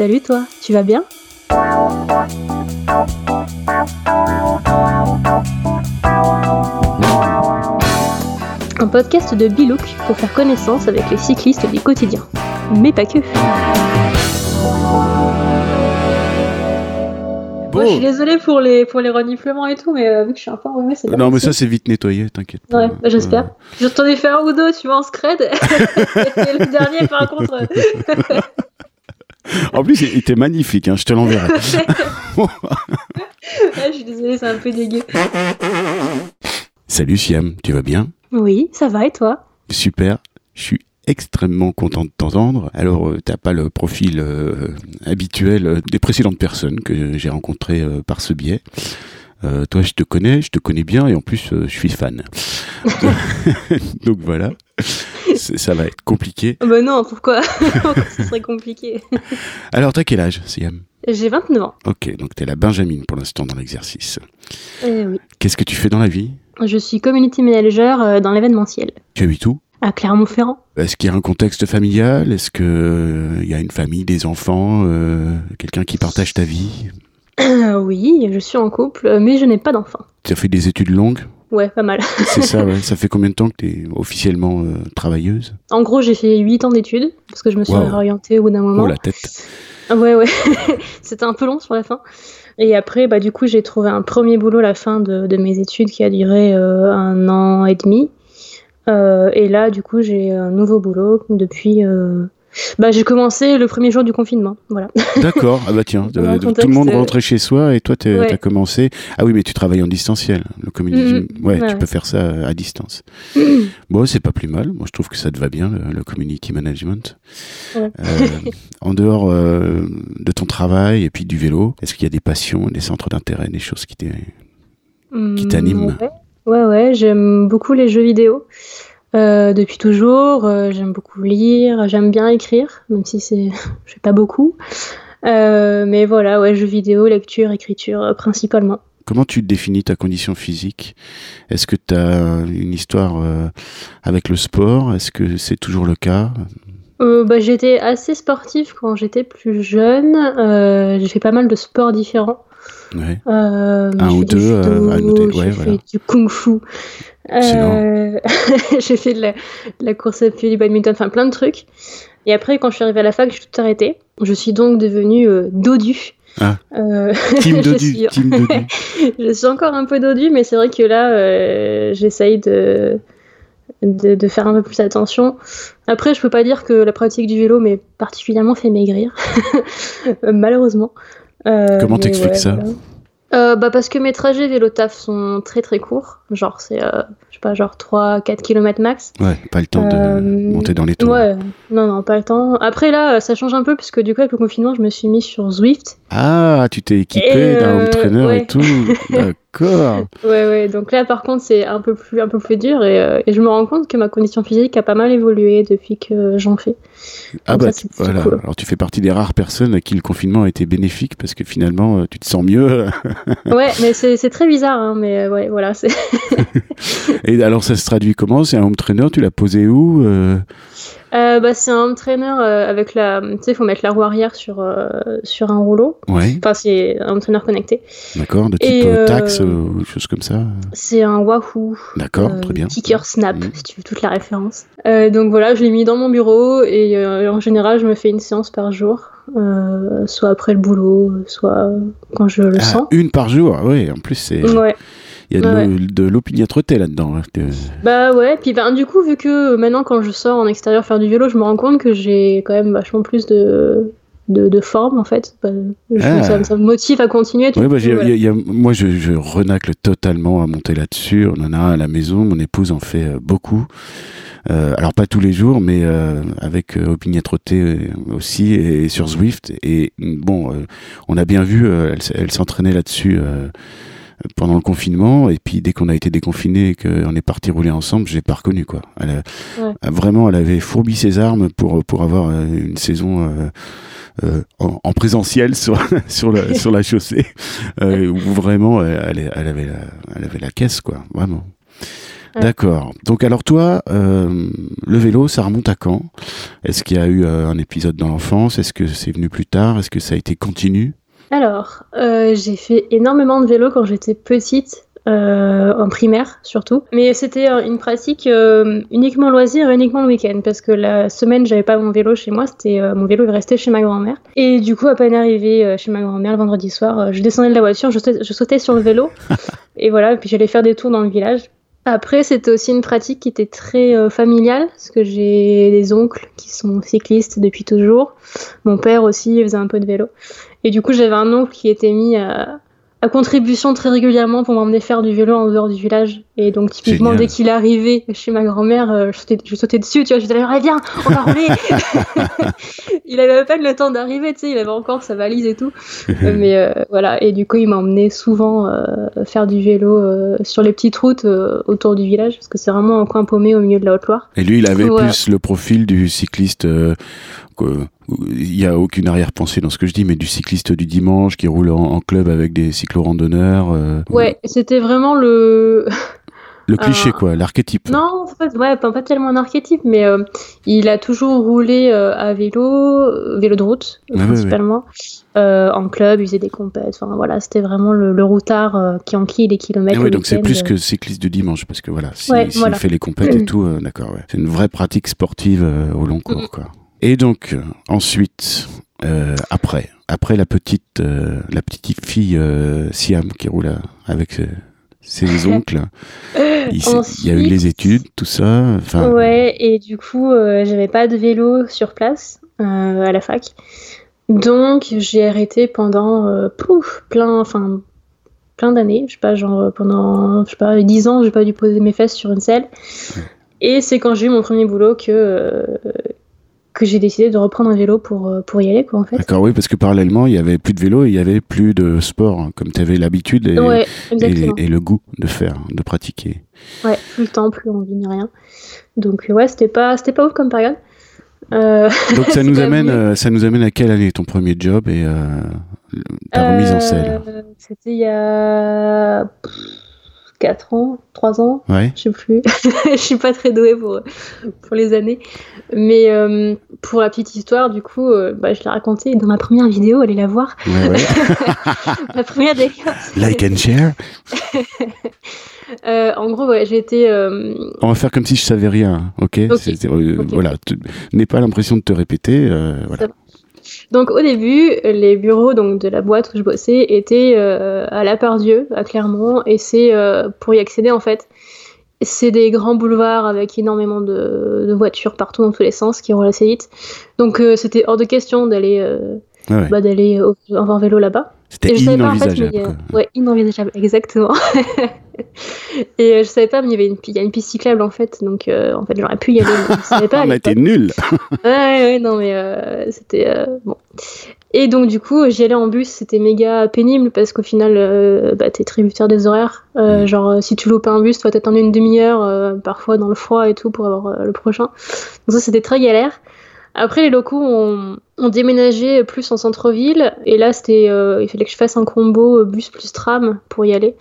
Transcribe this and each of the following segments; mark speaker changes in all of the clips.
Speaker 1: Salut toi, tu vas bien? Un podcast de Bilouk pour faire connaissance avec les cyclistes du quotidien. Mais pas que. Moi, je suis désolée pour les, pour les reniflements et tout, mais euh, vu que je suis un peu enrhumée, c'est
Speaker 2: Non, mais ça, c'est vite nettoyé, t'inquiète.
Speaker 1: Ouais, bah, j'espère.
Speaker 2: Euh,
Speaker 1: J'en ai fait un ou deux, tu vois, en scred. et le dernier, par contre.
Speaker 2: En plus, il était magnifique, hein, je te l'enverrai.
Speaker 1: je suis désolée, c'est un peu dégueu.
Speaker 2: Salut Siam, tu vas bien?
Speaker 1: Oui, ça va et toi?
Speaker 2: Super, je suis extrêmement content de t'entendre. Alors, euh, t'as pas le profil euh, habituel euh, des précédentes personnes que j'ai rencontrées euh, par ce biais. Toi, je te connais, je te connais bien et en plus, je suis fan. Donc voilà, ça va être compliqué.
Speaker 1: Bah non, pourquoi ce serait compliqué
Speaker 2: Alors, t'as quel âge, Siam?
Speaker 1: J'ai 29 ans.
Speaker 2: Ok, donc t'es la Benjamine pour l'instant dans l'exercice.
Speaker 1: Euh, oui.
Speaker 2: Qu'est-ce que tu fais dans la vie?
Speaker 1: Je suis community manager euh, dans l'événementiel
Speaker 2: Tu habites où?
Speaker 1: À Clermont-Ferrand.
Speaker 2: Est-ce qu'il y a un contexte familial? Est-ce que euh, y a une famille, des enfants, euh, quelqu'un qui partage ta vie?
Speaker 1: Oui, je suis en couple, mais je n'ai pas d'enfant.
Speaker 2: Tu as fait des études longues?
Speaker 1: Ouais, pas mal.
Speaker 2: C'est ça, ouais. Ça fait combien de temps que tu es officiellement euh, travailleuse?
Speaker 1: En gros, j'ai fait 8 ans d'études, parce que je me suis
Speaker 2: Wow.
Speaker 1: réorientée au bout d'un moment.
Speaker 2: Oh la tête.
Speaker 1: Ah Ouais, ouais. C'était un peu long sur la fin. Et après, bah, du coup, j'ai trouvé un premier boulot à la fin de, de mes études qui a duré euh, un an et demi. Euh, et là, du coup, j'ai un nouveau boulot depuis. Euh, Bah, j'ai commencé le premier jour du confinement. Voilà.
Speaker 2: D'accord. Ah bah tiens, de- tout le monde
Speaker 1: euh,
Speaker 2: rentrait chez soi et toi tu
Speaker 1: Ouais.
Speaker 2: as commencé. Ah oui, mais tu travailles en distanciel. Le community,
Speaker 1: Mhm.
Speaker 2: ouais,
Speaker 1: Ouais,
Speaker 2: tu peux faire ça à distance. bon, c'est pas plus mal. Moi, je trouve que ça te va bien le, le community management.
Speaker 1: Ouais.
Speaker 2: Euh, en dehors euh, de ton travail et puis du vélo, est-ce qu'il y a des passions, des centres d'intérêt, des choses qui t'est Qui t'anime.
Speaker 1: Ouais, ouais, ouais, j'aime beaucoup les jeux vidéo. Euh, depuis toujours, Euh, j'aime beaucoup lire, j'aime bien écrire, même si c'est, je fais pas beaucoup. Euh, mais voilà, ouais, jeux vidéo, lecture, écriture, principalement.
Speaker 2: Comment tu définis ta condition physique? Est-ce que tu as une histoire avec le sport? Est-ce que c'est toujours le cas?
Speaker 1: Euh, bah, j'étais assez sportive quand j'étais plus jeune. Euh, j'ai fait pas mal de sports différents.
Speaker 2: Ouais.
Speaker 1: Euh,
Speaker 2: Un
Speaker 1: j'ai
Speaker 2: ou deux, euh,
Speaker 1: judo,
Speaker 2: à noter. Ouais,
Speaker 1: j'ai
Speaker 2: voilà.
Speaker 1: fait du kung-fu. Euh, j'ai fait de la, de la course à pied, du badminton, enfin plein de trucs. Et après, quand je suis arrivée à la fac, j'ai tout arrêté. Je suis donc devenue euh, dodu.
Speaker 2: Ah.
Speaker 1: Euh,
Speaker 2: Team
Speaker 1: je
Speaker 2: Dodu,
Speaker 1: suis-
Speaker 2: team Dodu.
Speaker 1: je suis encore un peu dodu, mais c'est vrai que là, euh, j'essaye de, de, de faire un peu plus attention. Après, je peux pas dire que la pratique du vélo m'est particulièrement fait maigrir, Euh, malheureusement. Euh,
Speaker 2: Comment t'expliques
Speaker 1: ouais,
Speaker 2: ça.
Speaker 1: Euh, bah parce que mes trajets vélo-taf sont très très courts, genre c'est euh, je sais pas genre 3-4 km max.
Speaker 2: Ouais, pas le temps de
Speaker 1: Euh,
Speaker 2: monter dans les tours.
Speaker 1: Ouais, non non pas le temps. Après là ça change un peu puisque du coup avec le confinement je me suis mis sur Zwift.
Speaker 2: Ah, tu t'es équipé d'un home
Speaker 1: euh,
Speaker 2: trainer
Speaker 1: ouais.
Speaker 2: et tout. D'accord.
Speaker 1: Ouais ouais donc là par contre c'est un peu plus un peu plus dur et, et je me rends compte que ma condition physique a pas mal évolué depuis que j'en fais.
Speaker 2: Ah
Speaker 1: Donc
Speaker 2: bah
Speaker 1: ça,
Speaker 2: voilà.
Speaker 1: cool.
Speaker 2: Alors tu fais partie des rares personnes à qui le confinement a été bénéfique parce que finalement tu te sens mieux.
Speaker 1: Ouais mais c'est très bizarre hein, mais ouais voilà c'est
Speaker 2: Et alors ça se traduit comment? C'est un home trainer? Tu l'as posé où euh,
Speaker 1: euh, bah c'est un home trainer euh, avec la tu sais faut mettre la roue arrière sur euh, sur un rouleau.
Speaker 2: Ouais,
Speaker 1: Enfin c'est un home trainer connecté.
Speaker 2: d'accord. De type
Speaker 1: Et,
Speaker 2: taxe ou choses comme ça?
Speaker 1: C'est un Wahoo.
Speaker 2: D'accord, très bien.
Speaker 1: Kicker Snap,
Speaker 2: Mhm.
Speaker 1: si tu veux toute la référence. Donc voilà, je l'ai mis dans mon bureau et en général, je me fais une séance par jour, soit après le boulot, soit quand je le
Speaker 2: Ah,
Speaker 1: sens.
Speaker 2: une par jour, oui. En plus, c'est
Speaker 1: Ouais,
Speaker 2: il y a de
Speaker 1: Ouais.
Speaker 2: l'opiniâtreté là-dedans. hein,
Speaker 1: bah ouais, puis ben, du coup, vu que maintenant quand je sors en extérieur faire du vélo, je me rends compte que j'ai quand même vachement plus de, de, de forme en fait. Bah, je-
Speaker 2: Ah.
Speaker 1: ça, ça me motive à continuer.
Speaker 2: Ouais, bah, j'ai-
Speaker 1: Voilà.
Speaker 2: il y a- il y a- moi, je, je renacle totalement à monter là-dessus. On en a un à la maison. Mon épouse en fait euh, beaucoup. Euh, alors pas tous les jours, mais euh, avec euh, opiniâtreté euh, aussi et, sur Zwift. Et bon, euh, on a bien vu, euh, elle, s'entraînait là-dessus euh, pendant le confinement. Et puis dès qu'on a été déconfiné et qu'on est parti rouler ensemble, je l'ai pas reconnu quoi. Elle a-
Speaker 1: Ouais.
Speaker 2: a vraiment, elle avait fourbi ses armes pour pour avoir euh, une saison. euh, euh, en, en présentiel sur sur la sur la chaussée euh, où vraiment elle, elle, avait la, elle avait la caisse quoi vraiment D'accord. Donc alors toi, euh, le vélo, ça remonte à quand? Est-ce qu'il y a eu euh, un épisode dans l'enfance? Est-ce que c'est venu plus tard? Est-ce que ça a été continu?
Speaker 1: Alors, euh, j'ai fait énormément de vélo quand j'étais petite. Euh, en primaire surtout. Mais c'était euh, une pratique euh, uniquement loisir uniquement le week-end parce que la semaine j'avais pas mon vélo chez moi, c'était mon vélo il restait chez ma grand-mère. Et du coup à peine arrivé chez ma grand-mère le vendredi soir, je descendais de la voiture, je, je sautais sur le vélo et voilà, puis j'allais faire des tours dans le village. Après, c'était aussi une pratique qui était très familiale, parce que j'ai des oncles qui sont cyclistes depuis toujours. Mon père aussi faisait un peu de vélo. Et du coup, j'avais un oncle qui était mis à, à contribution très régulièrement pour m'emmener faire du vélo en dehors du village. Et donc, typiquement, dès qu'il arrivé chez ma grand-mère, euh, je, sautais, dessus, tu vois, je disais, allez, viens, on va rouler Il avait à peine le temps d'arriver, tu sais, il avait encore sa valise et tout. Mais euh, voilà, et du coup, il m'a emmené souvent euh, faire du vélo sur les petites routes autour du village, parce que c'est vraiment un coin paumé au milieu de la Haute-Loire.
Speaker 2: Et lui, il avait plus le profil du cycliste il n'y a aucune arrière-pensée dans ce que je dis, mais du cycliste du dimanche qui roule en, club avec des cyclo-randonneurs. Euh,
Speaker 1: ouais, c'était vraiment le.
Speaker 2: Le cliché, quoi, l'archétype.
Speaker 1: Non, en fait, ouais, pas, tellement un archétype, mais euh, il a toujours roulé euh, à vélo, vélo de route, principalement, en club, il faisait des compètes. Enfin, voilà, c'était vraiment le, routard qui enquille les kilomètres.
Speaker 2: Ah donc c'est plus que cycliste du dimanche, parce que voilà, s'il fait les compètes et tout, d'accord, ouais. C'est une vraie pratique sportive au long cours, quoi. Et donc euh, ensuite, euh, après, après la petite, euh, la petite fille Siam qui roule avec ses oncles, il, y a eu les études, tout ça.
Speaker 1: Ouais, et du coup, j'avais pas de vélo sur place à la fac, donc j'ai arrêté pendant pouf, plein, enfin plein d'années, je sais pas, genre pendant, je sais pas, 10 ans, j'ai pas dû poser mes fesses sur une selle. Et c'est quand j'ai eu mon premier boulot que, que j'ai décidé de reprendre un vélo pour, euh, pour y aller, quoi, en fait.
Speaker 2: D'accord, oui, parce que parallèlement, il y avait plus de vélo et il y avait plus de sport, hein, comme tu avais l'habitude et, et, le goût de faire, de pratiquer.
Speaker 1: Ouais, plus le temps, plus envie ni rien. Donc, ouais, c'était pas, c'était pas ouf comme période.
Speaker 2: Euh... Donc, ça nous, amène, euh, ça nous amène à quelle année ton premier job et euh, ta remise en selle
Speaker 1: C'était il y a. 4 ans, 3 ans,
Speaker 2: ouais.
Speaker 1: je sais plus. je suis pas très douée pour, pour les années. Mais euh, pour la petite histoire, du coup, euh, bah, je l'ai raconté dans ma première vidéo, allez la voir.
Speaker 2: Ouais, ouais.
Speaker 1: la première des
Speaker 2: Like and share.
Speaker 1: Euh, en gros, ouais, j'ai été.
Speaker 2: On va faire comme si je savais rien, ok, okay. Voilà, n'aie pas l'impression de te répéter. voilà.
Speaker 1: Donc au début, les bureaux donc de la boîte où je bossais étaient euh, à La Part-Dieu, à Clermont, et c'est euh, pour y accéder en fait, c'est des grands boulevards avec énormément de, voitures partout dans tous les sens qui roulent assez vite. Donc euh, c'était hors de question d'aller bah, d'aller en vélo là-bas.
Speaker 2: C'était inenvisageable.
Speaker 1: Pas, mais, ouais, inenvisageable, exactement. et euh, je savais pas, mais il y avait une, il y a une piste cyclable en fait, donc euh, en fait j'aurais pu y aller. Mais je savais pas.
Speaker 2: On a été nuls.
Speaker 1: ouais, ouais, non mais euh, c'était bon. Et donc du coup j'y allais en bus, c'était méga pénible parce qu'au final bah, t'es tributaire des horaires. Mm. Genre si tu loupes un bus, tu vas t'attendre une demi-heure, parfois dans le froid et tout pour avoir le prochain. Donc ça c'était très galère. Après, les locaux ont, ont déménagé plus en centre-ville. Et là, c'était, il fallait que je fasse un combo bus plus tram pour y aller.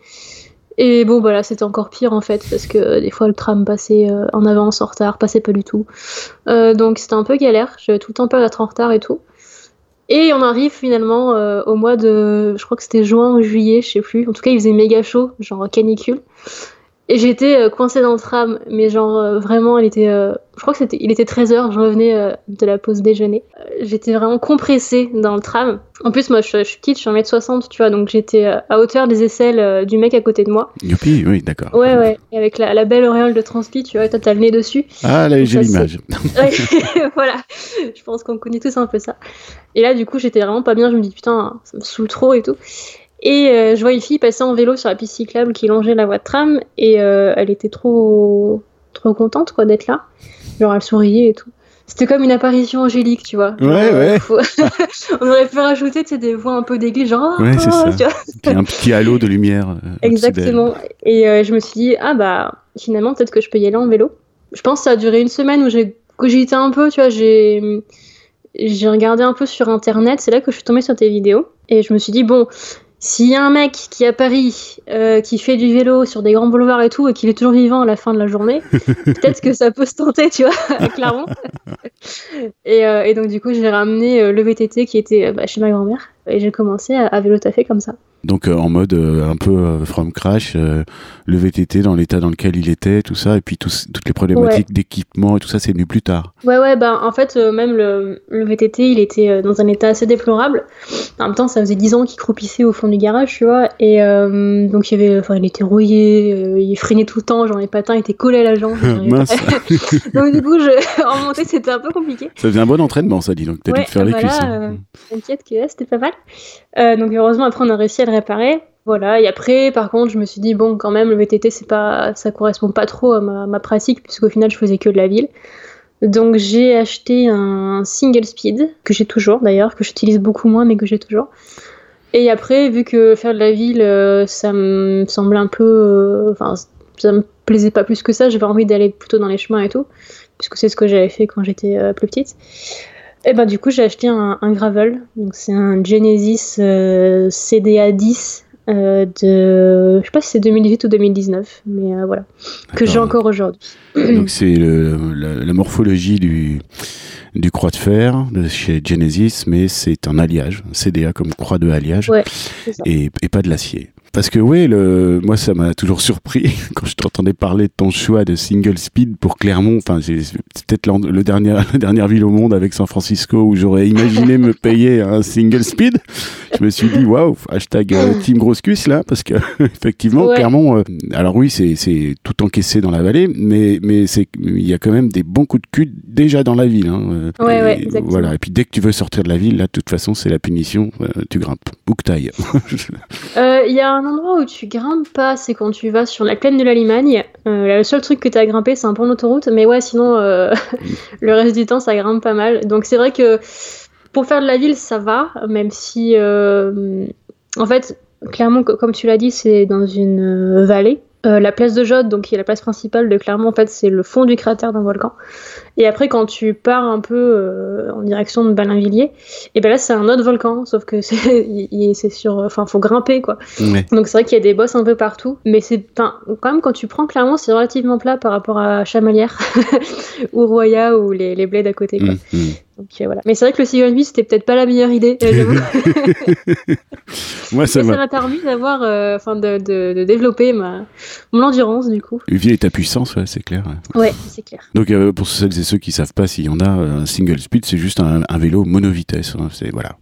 Speaker 1: Et bon, voilà, c'était encore pire en fait, parce que euh, des fois le tram passait euh, en avance, en retard, passait pas du tout. Euh, donc c'était un peu galère, j'avais tout le temps peur d'être en retard et tout. Et on arrive finalement au mois de, je crois que c'était juin ou juillet, je sais plus. En tout cas, il faisait méga chaud, genre canicule. Et j'étais euh, coincée dans le tram, mais genre euh, vraiment, il était, euh, je crois que c'était, il était 13h, je revenais de la pause déjeuner. j'étais vraiment compressée dans le tram. En plus, moi, je, suis petite, je suis 1m60, tu vois, donc j'étais à hauteur des aisselles du mec à côté de moi.
Speaker 2: Youpi, oui, d'accord.
Speaker 1: Ouais, ouais, et avec la, belle auréole de transpi, tu vois, toi, t'as le nez dessus.
Speaker 2: Ah, là, j'ai l'image.
Speaker 1: voilà, je pense qu'on connaît tous un peu ça. Et là, du coup, j'étais vraiment pas bien, je me dis, putain, ça me saoule trop et tout. Et euh, je vois une fille passer en vélo sur la piste cyclable qui longeait la voie de tram et euh, elle était trop trop contente quoi d'être là. Genre elle souriait et tout. C'était comme une apparition angélique, tu vois.
Speaker 2: ouais, ouais.
Speaker 1: On aurait pu rajouter des voix un peu d'église, genre.
Speaker 2: Ouais, c'est ça. Tu un petit halo de lumière. Euh,
Speaker 1: Exactement. Et je me suis dit, ah bah, finalement, peut-être que je peux y aller en vélo. Je pense que ça a duré une semaine où j'ai cogité un peu, tu vois. J'ai j'ai regardé un peu sur internet. C'est là que je suis tombée sur tes vidéos. Et je me suis dit, bon, s'il y a un mec qui à Paris euh, qui fait du vélo sur des grands boulevards et tout et qu'il est toujours vivant à la fin de la journée, peut-être que ça peut se tenter, tu vois, clairement. et, euh, et, donc du coup j'ai ramené euh, le VTT qui était bah, chez ma grand-mère et j'ai commencé à, à vélo taffer comme ça.
Speaker 2: Donc euh, en mode euh, un peu euh, from crash, le VTT dans l'état dans lequel il était, tout ça, et puis toutes les problématiques d'équipement et tout ça, c'est venu plus tard.
Speaker 1: Ouais, ouais, bah en fait, même le, le, VTT, il était dans un état assez déplorable. En même temps, ça faisait 10 ans qu'il croupissait au fond du garage, tu vois, et donc il avait, enfin, il était rouillé, il freinait tout le temps, genre les patins étaient collés à la jambe. donc du coup, je... en montée, c'était un peu compliqué.
Speaker 2: Ça faisait un bon entraînement, ça dit, donc t'as dû te faire les cuisses. Hein.
Speaker 1: T'inquiète que c'était pas mal. Donc heureusement, après, on a réussi à réparer. Voilà, et après, par contre, je me suis dit, bon, quand même, le VTT, c'est pas, ça correspond pas trop à ma, pratique, puisqu'au final, je faisais que de la ville. Donc, j'ai acheté un single speed, que j'ai toujours d'ailleurs, que j'utilise beaucoup moins, mais que j'ai toujours. Et après, vu que faire de la ville, euh, ça me semblait un peu. Euh, enfin, ça me plaisait pas plus que ça, j'avais envie d'aller plutôt dans les chemins et tout, puisque c'est ce que j'avais fait quand j'étais euh, plus petite. Et ben du coup j'ai acheté un, gravel, donc c'est un Genesis CDA 10 euh, de, je sais pas si c'est 2018 ou 2019, mais euh, voilà, que j'ai encore aujourd'hui.
Speaker 2: Donc c'est la, morphologie du, du croix de fer de chez Genesis, mais c'est un alliage, un CDA comme croix de alliage, et, et, pas de l'acier. Parce que oui, le, moi ça m'a toujours surpris quand je t'entendais parler de ton choix de single speed pour Clermont. Enfin, c'est peut-être le dernier, la dernière ville au monde avec San Francisco où j'aurais imaginé me payer un single speed. Je me suis dit waouh, hashtag euh, Team Grosse Cuisse là, parce que effectivement Clermont. Euh, alors oui, c'est tout encaissé dans la vallée, mais mais c'est il y a quand même des bons coups de cul déjà dans la ville. Hein,
Speaker 1: euh, ouais, ouais, exactement.
Speaker 2: Voilà. Et puis dès que tu veux sortir de la ville, là, de toute façon, c'est la punition. tu grimpes. Bouquetaille.
Speaker 1: Il y a un endroit où tu grimpes pas, c'est quand tu vas sur la plaine de la Limagne. Euh, le seul truc que tu as grimpé, c'est un pont d'autoroute, mais ouais, sinon, euh, le reste du temps, ça grimpe pas mal. Donc c'est vrai que pour faire de la ville, ça va, même si, euh, en fait, clairement, comme tu l'as dit, c'est dans une vallée. Euh, la place de Jode, donc qui est la place principale de Clermont, en fait, c'est le fond du cratère d'un volcan. Et après, quand tu pars un peu euh, en direction de Balinvilliers, et ben là, c'est un autre volcan, sauf que c'est sur, enfin, faut grimper quoi. Donc c'est vrai qu'il y a des bosses un peu partout, mais c'est, quand même, quand tu prends Clermont, c'est relativement plat par rapport à Chamalières ou Roya ou les, les bleds à côté. Quoi. Mmh, mmh. Donc, euh, voilà. Mais c'est vrai que le 8, c'était peut-être pas la meilleure idée.
Speaker 2: Moi, ça
Speaker 1: m'a permis d'avoir, euh, enfin, de, de, de, développer ma, mon endurance, du coup.
Speaker 2: Vie et ta puissance, ouais, c'est clair.
Speaker 1: Ouais, c'est clair.
Speaker 2: Donc, euh, pour celles et ceux qui savent pas s'il y en a, un single speed, c'est juste un, un vélo monovitesse. Hein, c'est, voilà.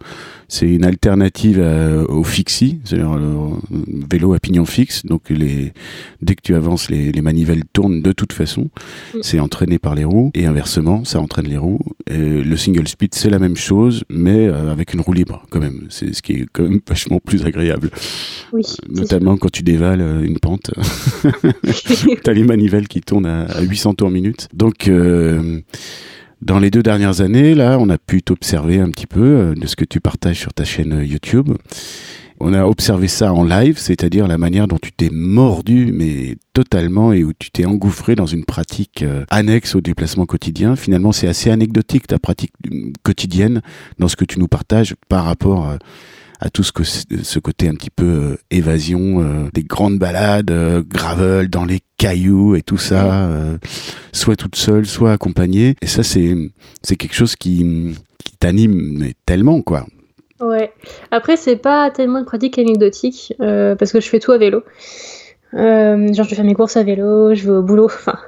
Speaker 2: C'est une alternative au fixie, c'est-à-dire le vélo à pignon fixe. Donc les, dès que tu avances, les, les manivelles tournent de toute façon. Mm. C'est entraîné par les roues et inversement, ça entraîne les roues. Et le single speed, c'est la même chose, mais euh, avec une roue libre quand même. C'est ce qui est quand même vachement plus agréable.
Speaker 1: Oui.
Speaker 2: Notamment quand tu dévales euh, une pente, t'as les manivelles qui tournent à, à 800 tours minute. Donc euh, dans les deux dernières années, là, on a pu t'observer un petit peu euh, de ce que tu partages sur ta chaîne euh, YouTube. On a observé ça en live, c'est-à-dire la manière dont tu t'es mordu, mais totalement, et où tu t'es engouffré dans une pratique euh, annexe au déplacement quotidien. Finalement, c'est assez anecdotique ta pratique quotidienne dans ce que tu nous partages par rapport à tout ce, que, ce côté un petit peu euh, évasion, euh, des grandes balades, euh, gravel dans les cailloux et tout ça, soit toute seule, soit accompagnée. Et ça, c'est c'est quelque chose qui, qui t'anime tellement, quoi.
Speaker 1: Ouais. Après, c'est pas tellement une pratique anecdotique, parce que je fais tout à vélo. genre, je fais mes courses à vélo, je vais au boulot, enfin,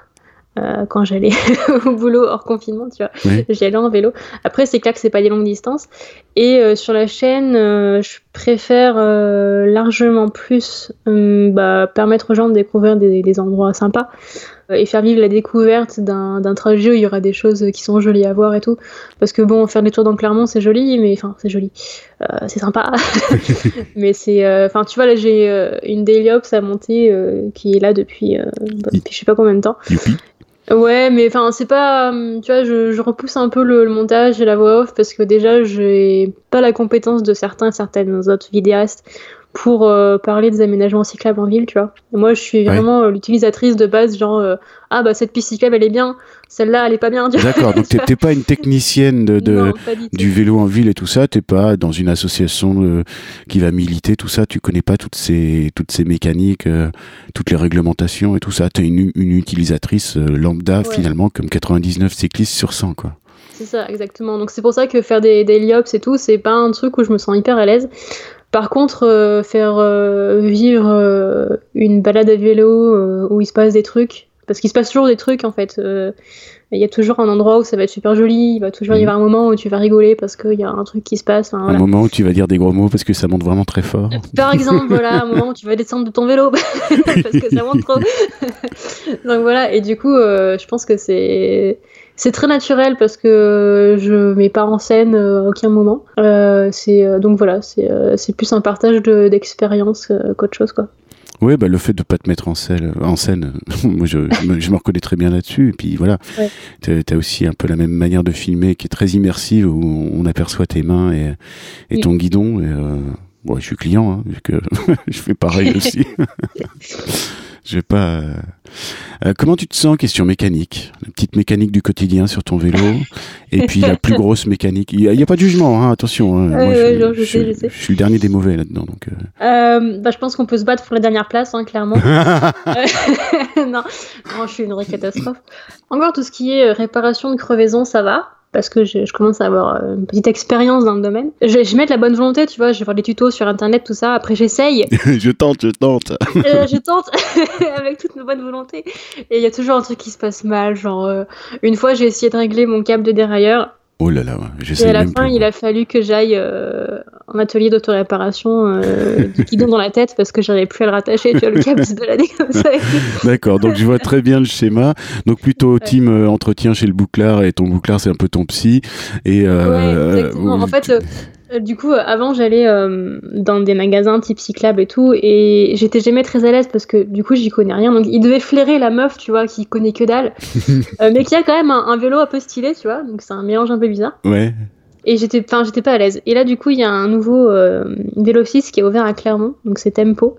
Speaker 1: euh, quand j'allais au boulot hors confinement, tu vois. J'y allais en vélo. Après, c'est clair que c'est pas des longues distances. Et euh, sur la chaîne, euh, je préfère largement plus bah, permettre aux gens de découvrir des, des endroits sympas et faire vivre la découverte d'un trajet où il y aura des choses qui sont jolies à voir et tout. Parce que bon, faire des tours dans Clermont, c'est joli, mais enfin, c'est joli. c'est sympa. mais c'est. Enfin, tu vois, là, j'ai une Daily Ops à monter qui est là depuis, depuis je sais pas combien de temps. Ouais, mais enfin, c'est pas. Hum, tu vois, je, je repousse un peu le, montage et la voix off parce que déjà, j'ai pas la compétence de certains, certaines autres vidéastes pour euh, parler des aménagements cyclables en ville, tu vois. moi, je suis vraiment euh, l'utilisatrice de base, genre, euh, ah bah cette piste cyclable, elle est bien, celle-là, elle est pas bien.
Speaker 2: D'accord, donc t'es pas une technicienne de, de du, vélo en ville et tout ça, t'es pas dans une association euh, qui va militer, tout ça, tu connais pas toutes ces, toutes ces mécaniques, euh, toutes les réglementations et tout ça, t'es une, une utilisatrice euh, lambda finalement, comme 99 cyclistes sur 100, quoi.
Speaker 1: C'est ça, exactement. Donc c'est pour ça que faire des, des liops et tout, c'est pas un truc où je me sens hyper à l'aise. Par contre, faire vivre une balade à vélo où il se passe des trucs, parce qu'il se passe toujours des trucs en fait. Euh, il y a toujours un endroit où ça va être super joli, il va toujours y mhm. avoir un moment où tu vas rigoler parce qu'il y a un truc qui se passe.
Speaker 2: Un moment où tu vas dire des gros mots parce que ça monte vraiment très fort.
Speaker 1: Par exemple, voilà, un moment où tu vas descendre de ton vélo parce que ça monte trop. donc voilà, et du coup, euh, je pense que c'est c'est très naturel parce que je mets pas en scène à aucun moment. Euh, c'est donc voilà, c'est plus un partage d'expérience qu'autre chose quoi.
Speaker 2: Oui, bah, le fait de pas te mettre en scène, en scène moi je, je, me, reconnais très bien là-dessus. Et puis voilà, tu as, aussi un peu la même manière de filmer qui est très immersive où on aperçoit tes mains et, et ton guidon. Et, euh, je suis client, hein, vu que je fais pareil aussi. Je vais pas. Euh, euh, comment tu te sens Question mécanique. La petite mécanique du quotidien sur ton vélo. et puis la plus grosse mécanique. Il n'y a, pas de jugement, hein, attention. Hein. Moi, je, suis le dernier des mauvais là-dedans. Donc,
Speaker 1: euh. bah, je pense qu'on peut se battre pour la dernière place, hein, clairement. non, je suis une vraie catastrophe. Encore tout ce qui est réparation de crevaison, ça va parce que je, commence à avoir euh, une petite expérience dans le domaine. Je, je mets de la bonne volonté, tu vois, je vais voir des tutos sur internet, tout ça, après j'essaye.
Speaker 2: je tente, je tente.
Speaker 1: Euh, je tente avec toute ma bonne volonté. Et il y a toujours un truc qui se passe mal, genre euh, une fois j'ai essayé de régler mon câble de dérailleur,
Speaker 2: Oh là là,
Speaker 1: Et à la fin, il a fallu que j'aille euh, en atelier d'autoréparation, euh, du guidon dans la tête parce que j'arrivais plus à le rattacher. Tu vois, le câble se baladait comme ça.
Speaker 2: D'accord, donc je vois très bien le schéma. Donc plutôt team euh, entretien chez le bouclard et ton bouclard, c'est un peu ton psy. Et,
Speaker 1: euh, ouais, exactement. en fait, euh, du coup, euh, avant, j'allais euh, dans des magasins type cyclable et tout, et j'étais jamais très à l'aise parce que du coup, j'y connais rien. Donc, il devait flairer la meuf, tu vois, qui connaît que dalle, mais qui a quand même un, vélo un peu stylé, tu vois. Donc, c'est un mélange un peu bizarre.
Speaker 2: Ouais.
Speaker 1: Et j'étais, enfin, j'étais pas à l'aise. Et là, du coup, il y a un nouveau vélociste qui est ouvert à Clermont, donc c'est Tempo,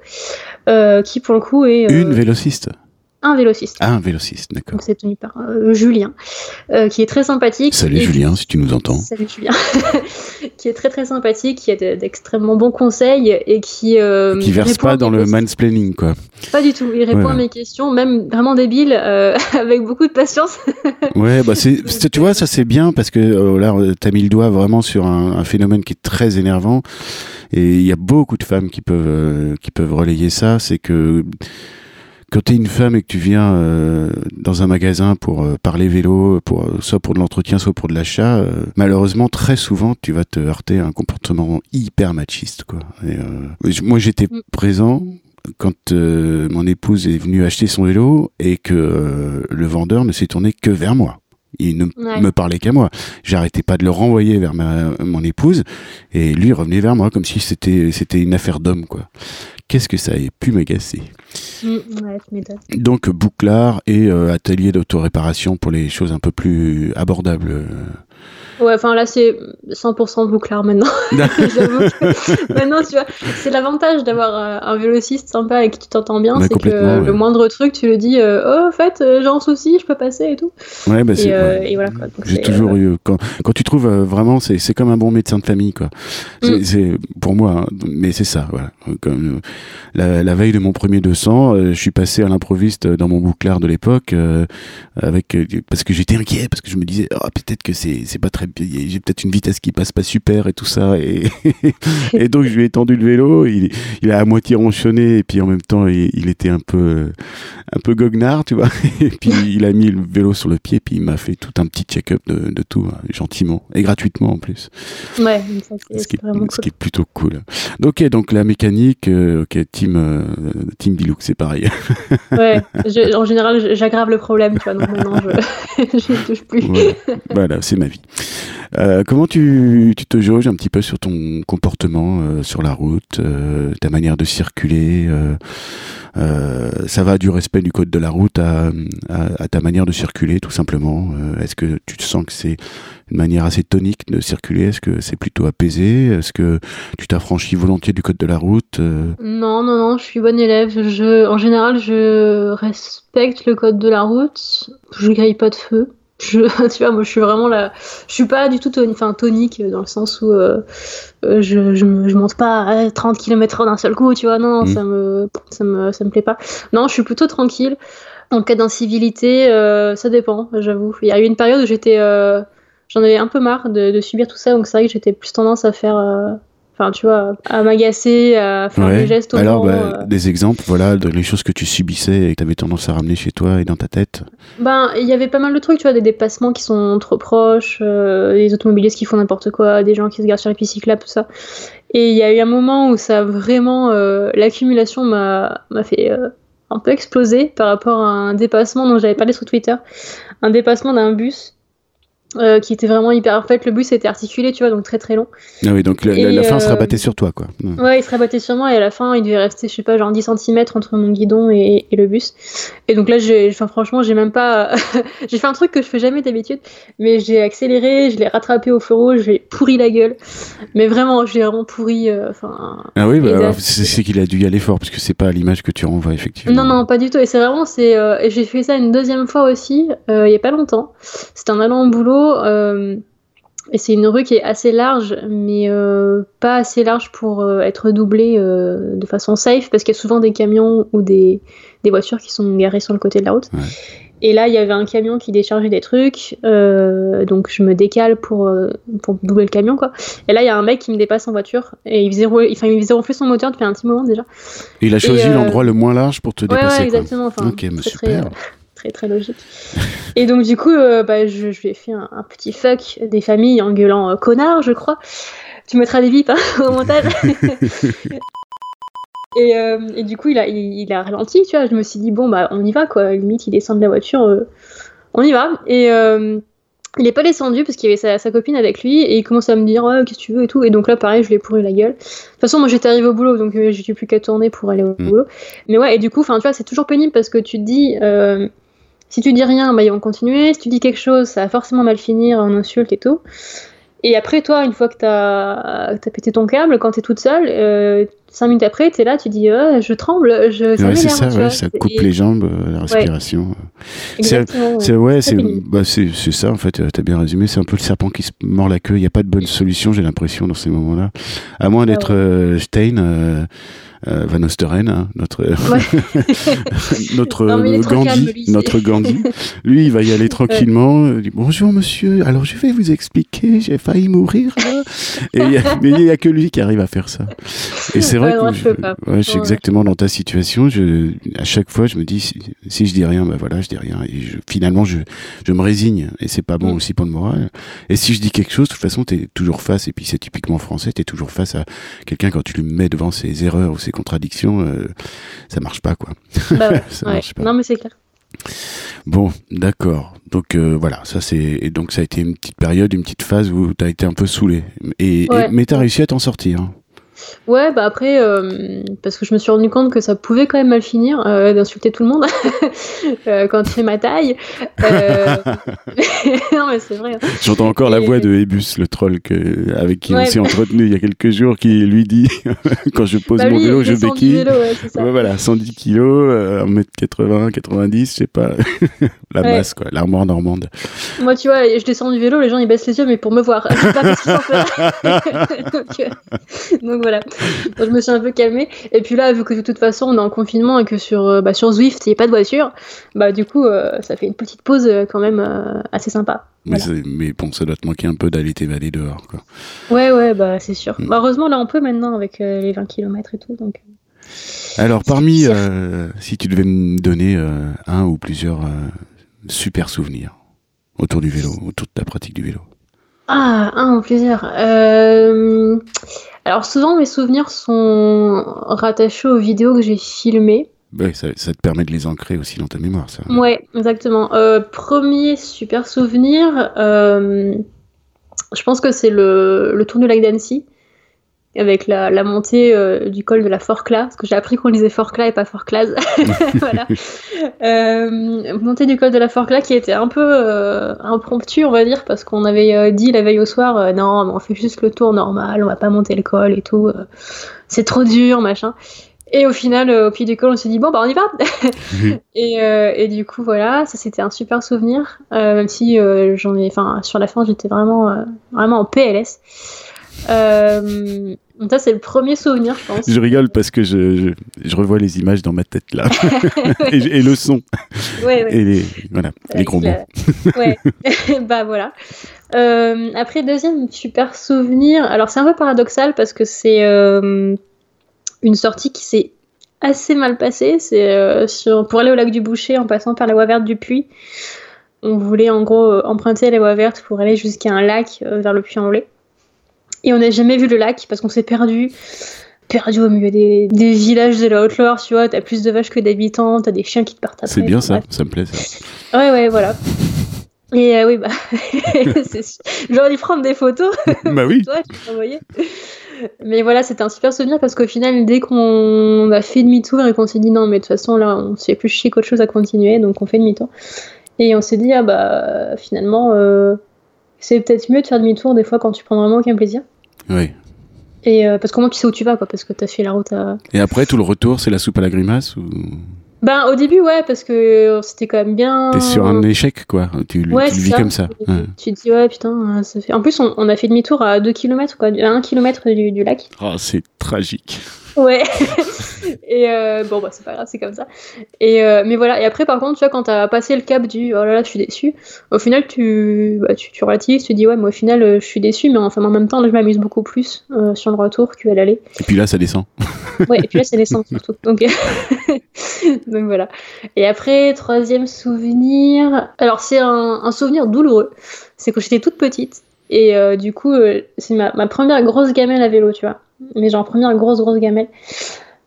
Speaker 1: qui pour le coup est.
Speaker 2: Une vélociste
Speaker 1: un vélociste.
Speaker 2: Ah, un vélociste, d'accord.
Speaker 1: Donc c'est tenu par euh, Julien, euh, qui est très sympathique.
Speaker 2: Salut Julien, si tu nous entends.
Speaker 1: Salut Julien, qui est très très sympathique, qui a d'extrêmement bons conseils et qui. Euh,
Speaker 2: qui verse pas dans le mansplaining, quoi.
Speaker 1: Pas du tout. Il répond à mes questions, même vraiment débiles, avec beaucoup de patience.
Speaker 2: ouais, bah c'est, tu vois, ça c'est bien parce que là, t'as mis le doigt vraiment sur un, un, phénomène qui est très énervant et il y a beaucoup de femmes qui peuvent qui peuvent relayer ça, c'est que quand tu es une femme et que tu viens euh, dans un magasin pour euh, parler vélo, pour euh, soit pour de l'entretien, soit pour de l'achat, malheureusement très souvent tu vas te heurter à un comportement hyper machiste quoi. Et, moi j'étais mm. présent quand mon épouse est venue acheter son vélo et que le vendeur ne s'est tourné que vers moi. Il ne me parlait qu'à moi. J'arrêtais pas de le renvoyer vers ma, mon épouse et lui revenait vers moi comme si c'était c'était une affaire d'homme quoi qu'est-ce que ça ait pu m'agacer.
Speaker 1: Mm,
Speaker 2: Donc bouclard et euh, atelier d'autoréparation pour les choses un peu plus abordables.
Speaker 1: Ouais, enfin là c'est 100% bouclard maintenant. maintenant tu vois, c'est l'avantage d'avoir euh, un vélociste sympa avec qui tu t'entends bien, c'est que le moindre truc tu le dis, euh, oh en fait j'ai un souci, je peux passer et tout.
Speaker 2: Ouais, bah,
Speaker 1: et, et, voilà
Speaker 2: J'ai toujours eu quand, quand tu trouves vraiment c'est comme un bon médecin de famille quoi. C'est mm. pour moi, hein, mais c'est ça. Voilà. Comme, la, la, veille de mon premier 200, je suis passé à l'improviste dans mon bouclard de l'époque avec parce que j'étais inquiet parce que je me disais oh, peut-être que c'est c'est pas très j'ai peut-être une vitesse qui passe pas super et tout ça. Et, et donc je lui ai tendu le vélo. Il, il, a à moitié ronchonné et puis en même temps il, était un peu, un peu goguenard, tu vois. Et puis il a mis le vélo sur le pied puis il m'a fait tout un petit check-up de, de, tout, hein, gentiment et gratuitement en plus.
Speaker 1: Ouais,
Speaker 2: ce, qui est, ce qui est plutôt cool. Ok, donc la mécanique, euh, ok, team, euh, team Bilouk, c'est pareil.
Speaker 1: ouais, en général j'aggrave le problème, tu vois. Donc maintenant je, ne touche plus.
Speaker 2: Voilà, c'est ma vie. Euh, comment tu, tu, te jauges un petit peu sur ton comportement euh, sur la route, euh, ta manière de circuler Ça va du respect du code de la route à, à, ta manière de circuler, tout simplement. Est-ce que tu te sens que c'est une manière assez tonique de circuler Est-ce que c'est plutôt apaisé? Est-ce que tu t'affranchis volontiers du code de la route
Speaker 1: Non, non, non, je suis bonne élève. Je, en général, je respecte le code de la route. Je grille pas de feu. Je, tu vois, moi, je suis vraiment là. Je suis pas du tout enfin, tonique dans le sens où euh, euh, je, je, me, je monte pas à 30 km/h d'un seul coup, tu vois. Non, mm. ça, me, ça, me, ça me plaît pas. Non, je suis plutôt tranquille. En cas d'incivilité, euh, ça dépend, j'avoue. Il y a eu une période où j'étais. J'en avais un peu marre de, de, subir tout ça, donc c'est vrai que j'étais plus tendance à faire enfin tu vois, à m'agacer, à faire des gestes. Au
Speaker 2: Alors, bah, euh. des exemples, voilà, de les choses que tu subissais et que tu avais tendance à ramener chez toi et dans ta tête.
Speaker 1: Ben, il y avait pas mal de trucs, tu vois, des dépassements qui sont trop proches, euh, des automobilistes qui font n'importe quoi, des gens qui se gardent sur les pistes cyclables, tout ça. Et il y a eu un moment où ça vraiment, euh, l'accumulation m'a fait un peu exploser par rapport à un dépassement dont j'avais parlé sur Twitter, un dépassement d'un bus euh, qui était vraiment hyper. En fait, le bus était articulé, tu vois, donc très très long.
Speaker 2: Ah oui, donc la, fin se euh, rabattait sur toi, quoi.
Speaker 1: Ouais, il se rabattait sur moi et à la fin, il devait rester, je sais pas, genre 10 cm entre mon guidon et, le bus. Et donc là, enfin, franchement, j'ai même pas. j'ai fait un truc que je fais jamais d'habitude, mais j'ai accéléré, je l'ai rattrapé au feu rouge, j'ai pourri la gueule. Mais vraiment, j'ai vraiment pourri. Euh, enfin.
Speaker 2: ah oui, bah, c'est qu'il a dû y aller fort, parce que c'est pas l'image que tu renvoies, effectivement.
Speaker 1: Non, non, pas du tout. Et c'est vraiment, c'est. j'ai fait ça une deuxième fois aussi, il y a pas longtemps. C'était en allant au boulot euh, et c'est une rue qui est assez large, mais euh, pas assez large pour euh, être doublée de façon safe, parce qu'il y a souvent des camions ou des, des, voitures qui sont garées sur le côté de la route. Et là, il y avait un camion qui déchargeait des trucs, donc je me décale pour, pour doubler le camion, quoi. Et là, il y a un mec qui me dépasse en voiture, et il faisait, enfin, il faisait ronfler son moteur depuis un petit moment déjà.
Speaker 2: il a choisi l'endroit le moins large pour te dépasser.
Speaker 1: Ouais, exactement.
Speaker 2: ok, super
Speaker 1: très très logique. Et donc du coup, euh, bah, je, lui ai fait un, petit fuck des familles en gueulant euh, connard, je crois. Tu mettras des bips hein, au montage. et, euh, et, du coup, il a, il, a ralenti, tu vois. Je me suis dit, bon, bah on y va, quoi. Limite, il descend de la voiture, on y va. Et il est pas descendu parce qu'il y avait sa, copine avec lui et il commence à me dire qu'est-ce que tu veux et tout et donc là pareil je lui ai pourri la gueule de toute façon moi j'étais arrivé au boulot donc j'ai plus qu'à tourner pour aller au mm. boulot mais ouais et du coup tu vois c'est toujours pénible parce que tu te dis euh, si tu dis rien, bah, ils vont continuer. Si tu dis quelque chose, ça va forcément mal finir en insulte et tout. Et après, toi, une fois que t'as as pété ton câble, quand t'es toute seule, euh, cinq minutes après, t'es là, tu dis oh, je tremble, je.
Speaker 2: Ça c'est ça, ouais, ça coupe les jambes, euh, la respiration. C'est ouais, c'est bah, ça en fait. T'as bien résumé. C'est un peu le serpent qui se mord la queue. Il n'y a pas de bonne solution, j'ai l'impression dans ces moments-là, à moins d'être euh, Stein euh, Van Osteren, hein, notre notre Gandhi, notre Gandhi. Lui, il va y aller tranquillement. Il dit bonjour monsieur. Alors je vais vous expliquer. J'ai failli mourir là. Et mais il n'y a que lui qui arrive à faire ça. Et c'est vrai que je, ouais, je, suis exactement dans ta situation. Je, à chaque fois, je me dis si, je dis rien, ben voilà, je dis rien. Et finalement, je, je me résigne. Et c'est pas bon mm. aussi pour le moral. Et si je dis quelque chose, de toute façon, tu es toujours face. Et puis c'est typiquement français. Tu es toujours face à quelqu'un quand tu lui mets devant ses erreurs ou ses contradictions, euh, ça marche pas quoi.
Speaker 1: Bah marche pas. Non mais c'est clair.
Speaker 2: Bon, d'accord. Donc euh, voilà, ça c'est donc ça a été une petite période, une petite phase où tu as été un peu saoulé. Et, mais tu as réussi à t'en sortir. Hein.
Speaker 1: Ouais, bah après, euh, parce que je me suis rendu compte que ça pouvait quand même mal finir euh, d'insulter tout le monde euh, quand tu fais ma taille. non, mais c'est vrai. Hein.
Speaker 2: J'entends encore la voix de Ebus, le troll que, avec qui on s'est entretenu il y a quelques jours, qui lui dit quand je pose bah mon vélo, je béquille. ouais, voilà, 110 kilos, 1m80, 90, je sais pas. la masse, quoi, l'armoire normande.
Speaker 1: Moi, tu vois, je descends du vélo, les gens ils baissent les yeux, mais pour me voir. pas donc, donc voilà, je me suis un peu calmée. Et puis là, vu que de toute façon on est en confinement et que sur, euh, bah, sur Zwift il n'y a pas de voiture, bah du coup euh, ça fait une petite pause euh, quand même assez sympa.
Speaker 2: Mais, mais, bon, ça doit te manquer un peu d'aller t'évader dehors. Quoi.
Speaker 1: Ouais, ouais, bah c'est sûr. Mm. heureusement là on peut maintenant avec les 20 km et tout. Donc...
Speaker 2: Alors parmi, si tu devais me donner un ou plusieurs super souvenirs autour du vélo, autour de ta pratique du vélo.
Speaker 1: Ah, un plusieurs. Euh... Alors souvent mes souvenirs sont rattachés aux vidéos que j'ai filmées.
Speaker 2: Oui, ça, te permet de les ancrer aussi dans ta mémoire, ça.
Speaker 1: Ouais, exactement. Euh, premier super souvenir, euh, je pense que c'est le, le, tour du lac d'Annecy avec la, la montée euh, du col de la Forclaz, parce que j'ai appris qu'on disait Forclaz et pas Forclaz. voilà. Euh, montée du col de la Forclaz qui était un peu euh, impromptue, on va dire, parce qu'on avait euh, dit la veille au soir, non, mais on fait juste le tour normal, on va pas monter le col et tout, c'est trop dur, machin. Et au final, au pied du col, on s'est dit bon bah on y va. et, et, du coup voilà, ça c'était un super souvenir, même si j'en ai, enfin sur la fin j'étais vraiment vraiment en PLS. Euh, ça, c'est le premier souvenir, je pense.
Speaker 2: Je rigole parce que je, je, revois les images dans ma tête là. et, le son.
Speaker 1: Ouais, ouais.
Speaker 2: Et les, voilà, les gros mots.
Speaker 1: Ouais, bah voilà. Euh, après, deuxième super souvenir. Alors, c'est un peu paradoxal parce que c'est euh, une sortie qui s'est assez mal passée. C'est euh, pour aller au lac du Boucher en passant par la voie verte du Puy. On voulait en gros emprunter la voie verte pour aller jusqu'à un lac vers le Puy-en-Velay. Et on n'a jamais vu le lac parce qu'on s'est perdu. Perdu au milieu des, des villages de la Haute-Loire, tu vois, t'as plus de vaches que d'habitants, t'as des chiens qui te partent après.
Speaker 2: C'est bien ça, ça me plaît ça.
Speaker 1: Ouais, ouais, voilà. Et euh, oui, bah, j'aurais dû prendre des photos.
Speaker 2: bah oui.
Speaker 1: Toi, mais voilà, c'était un super souvenir parce qu'au final, dès qu'on a fait demi-tour et qu'on s'est dit non, mais de toute façon, là, on s'est plus chier qu'autre chose à continuer, donc on fait demi-tour. Et on s'est dit, ah bah, finalement, euh, c'est peut-être mieux de faire demi-tour des fois quand tu prends vraiment aucun plaisir.
Speaker 2: Oui.
Speaker 1: Et euh, parce qu'au moins tu sais où tu vas, quoi, parce que tu as fait la route à...
Speaker 2: Et après, tout le retour, c'est la soupe à la grimace ou...
Speaker 1: Ben, au début, ouais, parce que euh, c'était quand même bien.
Speaker 2: T'es sur un échec, quoi. Tu, le vis comme ça.
Speaker 1: Tu te dis, ouais, putain, ça fait. En plus, on, a fait demi-tour à 2 km, quoi, à 1 km du, du lac.
Speaker 2: Oh, c'est tragique.
Speaker 1: Ouais. et euh, bon, bah, c'est pas grave, c'est comme ça. Et, euh, mais voilà, et après, par contre, tu vois, quand t'as passé le cap du oh là là, je suis déçu, au final, tu, bah, tu, tu relativises, tu dis, ouais, moi, au final, euh, je suis déçu, mais enfin, en même temps, là, je m'amuse beaucoup plus sur le retour qu'à l'aller.
Speaker 2: Et puis là, ça descend.
Speaker 1: ouais, et puis là, ça descend surtout. Donc, Donc voilà. Et après, troisième souvenir. Alors, c'est un, un souvenir douloureux. C'est quand j'étais toute petite. Et du coup, c'est ma, ma première grosse gamelle à vélo, tu vois mais genre première grosse grosse gamelle.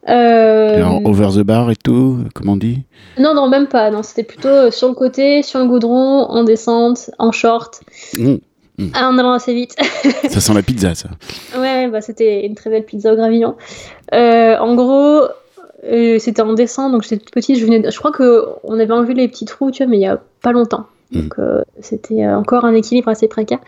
Speaker 2: Euh... over the bar et tout, comment on dit?
Speaker 1: Non, non, même pas. Non, c'était plutôt euh, sur le côté, sur le goudron, en descente, en short. Mmh, mmh. En allant assez vite.
Speaker 2: ça sent la pizza, ça.
Speaker 1: Ouais, bah, c'était une très belle pizza au gravillon. Euh, en gros, euh, c'était en descente, donc j'étais toute petite. Je, venais je crois qu'on avait enlevé les petits trous, tu vois, mais il y a pas longtemps. Mm. Donc euh, c'était euh, encore un équilibre assez précaire.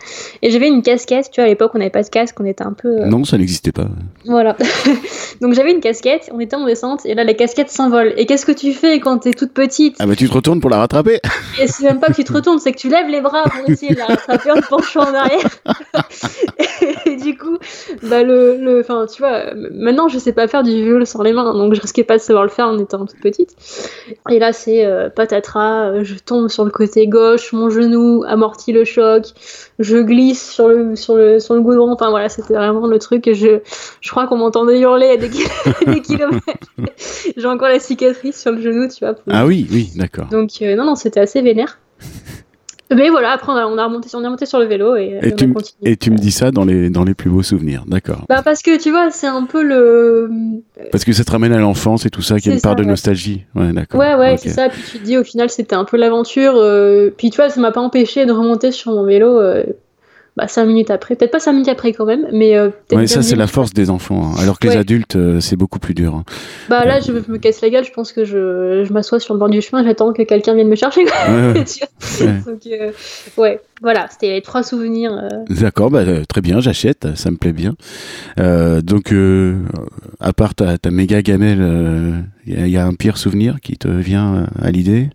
Speaker 1: Et j'avais une casquette, tu vois, à l'époque on n'avait pas de casque, on était un peu...
Speaker 2: Euh, non, ça n'existait pas.
Speaker 1: Voilà. Donc j'avais une casquette, on était en descente, et là la casquette s'envole. Et qu'est-ce que tu fais quand t'es toute petite?
Speaker 2: Ah bah tu te retournes pour la rattraper
Speaker 1: Et c'est même pas que tu te retournes, c'est que tu lèves les bras pour essayer de la rattraper en te penchant en arrière. et du coup, bah le... le enfin, tu vois, maintenant je sais pas faire du vélo sans les mains, donc je risquais pas de savoir le faire en étant toute petite. Et là c'est patatras, je tombe sur le côté gauche, mon genou amortit le choc, je glisse sur le, sur le, sur le goudron. Enfin voilà, c'était vraiment le truc. Je, je crois qu'on m'entendait hurler à des, kilomètres. J'ai encore la cicatrice sur le genou, tu vois.
Speaker 2: Ah oui, oui, d'accord.
Speaker 1: Donc euh, non, non, c'était assez vénère. Mais voilà, après on, a, remonté, on est remonté sur le vélo et,
Speaker 2: et, tu, et tu me dis ça dans les, dans les plus beaux souvenirs, d'accord.
Speaker 1: Bah parce que tu vois, c'est un peu le.
Speaker 2: Parce que ça te ramène à l'enfance et tout ça, qu'il y a une part de nostalgie. Ouais, d'accord.
Speaker 1: Ouais, ouais, c'est ça. Puis tu te dis au final, c'était un peu l'aventure. Euh, puis tu vois, ça m'a pas empêché de remonter sur mon vélo. Euh, bah, cinq minutes après. Peut-être pas cinq minutes après quand même, mais. Euh,
Speaker 2: ouais, ça, c'est la force des enfants. Hein. Alors que les adultes, euh, c'est beaucoup plus dur. Hein.
Speaker 1: Bah là, je me casse la gueule, je pense que je, je m'assois sur le bord du chemin, j'attends que quelqu'un vienne me chercher. Ouais, Donc, euh, ouais. voilà, c'était les trois souvenirs. Euh.
Speaker 2: D'accord, bah, très bien, j'achète, ça me plaît bien. donc, à part ta, ta méga gamelle, il y, a un pire souvenir qui te vient à l'idée?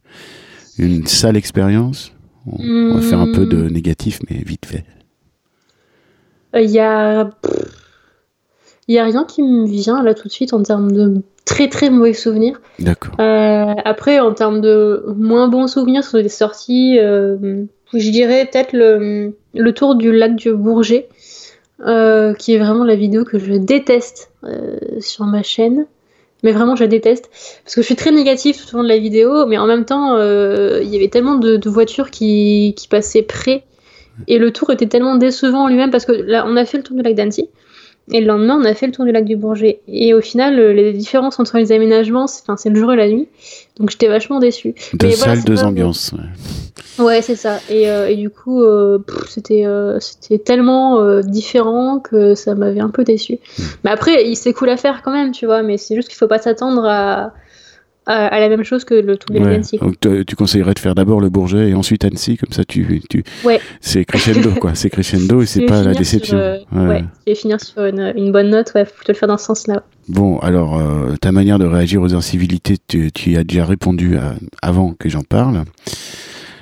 Speaker 2: Une sale expérience? On va faire un peu de hmm. négatif, mais vite fait.
Speaker 1: Il euh, y a. Il y a rien qui me vient là tout de suite en termes de très très mauvais souvenirs.
Speaker 2: D'accord.
Speaker 1: Euh, après, en termes de moins bons souvenirs sur des sorties, euh, je dirais peut-être le, le, tour du lac du Bourget, qui est vraiment la vidéo que je déteste sur ma chaîne. Mais vraiment, je la déteste. Parce que je suis très négative tout au long de la vidéo, mais en même temps, il y avait tellement de, de voitures qui, qui passaient près et le tour était tellement décevant en lui-même parce que là, on a fait le tour du lac d'Annecy. Et le lendemain, on a fait le tour du lac du Bourget. Et au final, les différences entre les aménagements, c'est le jour et la nuit. Donc j'étais vachement déçue.
Speaker 2: Deux salles, deux ambiances.
Speaker 1: Ouais, c'est ça. Et, euh, et, du coup, euh, c'était euh, c'était tellement différent que ça m'avait un peu déçu. Hmm. Mais après, c'est cool à faire quand même, tu vois. Mais c'est juste qu'il faut pas s'attendre à, à, la même chose que le tout
Speaker 2: ouais.
Speaker 1: Annecy.
Speaker 2: Donc tu conseillerais de faire d'abord le Bourget et ensuite Annecy, comme ça tu, tu...
Speaker 1: Ouais.
Speaker 2: c'est crescendo quoi, c'est crescendo et c'est pas la déception.
Speaker 1: Sur, euh, ouais. ouais, je vais finir sur une, une bonne note, ouais, faut plutôt le faire dans ce sens-là.
Speaker 2: Bon, alors euh, ta manière de réagir aux incivilités, tu, tu y as déjà répondu à, avant que j'en parle.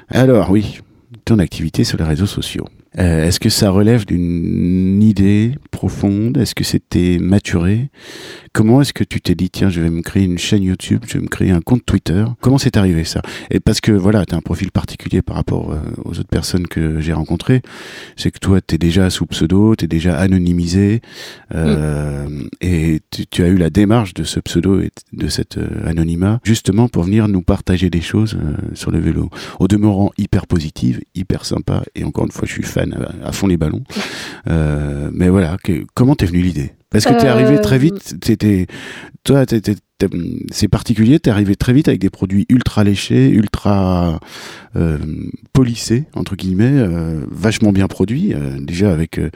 Speaker 2: Alors oui, ton activité sur les réseaux sociaux. Euh, Est-ce que ça relève d'une idée profonde? Est-ce que c'était maturé? Comment est-ce que tu t'es dit, tiens, je vais me créer une chaîne YouTube, je vais me créer un compte Twitter? Comment c'est arrivé ça? Et parce que voilà, tu as un profil particulier par rapport euh, aux autres personnes que j'ai rencontrées. C'est que toi, tu es déjà sous pseudo, tu es déjà anonymisé, euh, et tu, tu, as eu la démarche de ce pseudo et de cet euh, anonymat, justement pour venir nous partager des choses sur le vélo. Au demeurant, hyper positive, hyper sympa, et encore une fois, je suis fan à, à fond les ballons. Euh, mais voilà, que, comment t'es venue l'idée? Parce que t'es euh... arrivé très vite, t'étais, toi, t'étais c'est particulier, t'es arrivé très vite avec des produits ultra léchés, ultra euh, polissés, entre guillemets, euh, vachement bien produits, euh, déjà avec euh,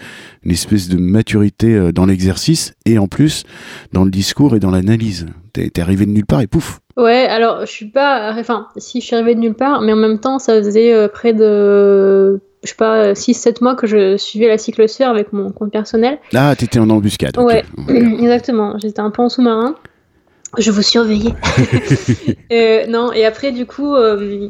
Speaker 2: une espèce de maturité euh, dans l'exercice et en plus dans le discours et dans l'analyse. T'es es arrivé de nulle part et pouf
Speaker 1: Ouais, alors je suis pas... Enfin, si je suis arrivé de nulle part, mais en même temps, ça faisait euh, près de je sais pas, 6-7 mois que je suivais la cyclosphère avec mon compte personnel.
Speaker 2: Ah, t'étais en embuscade.
Speaker 1: Ouais, okay. exactement. J'étais un peu en sous-marin. Je vous surveillais. euh, non, et après, du coup, euh,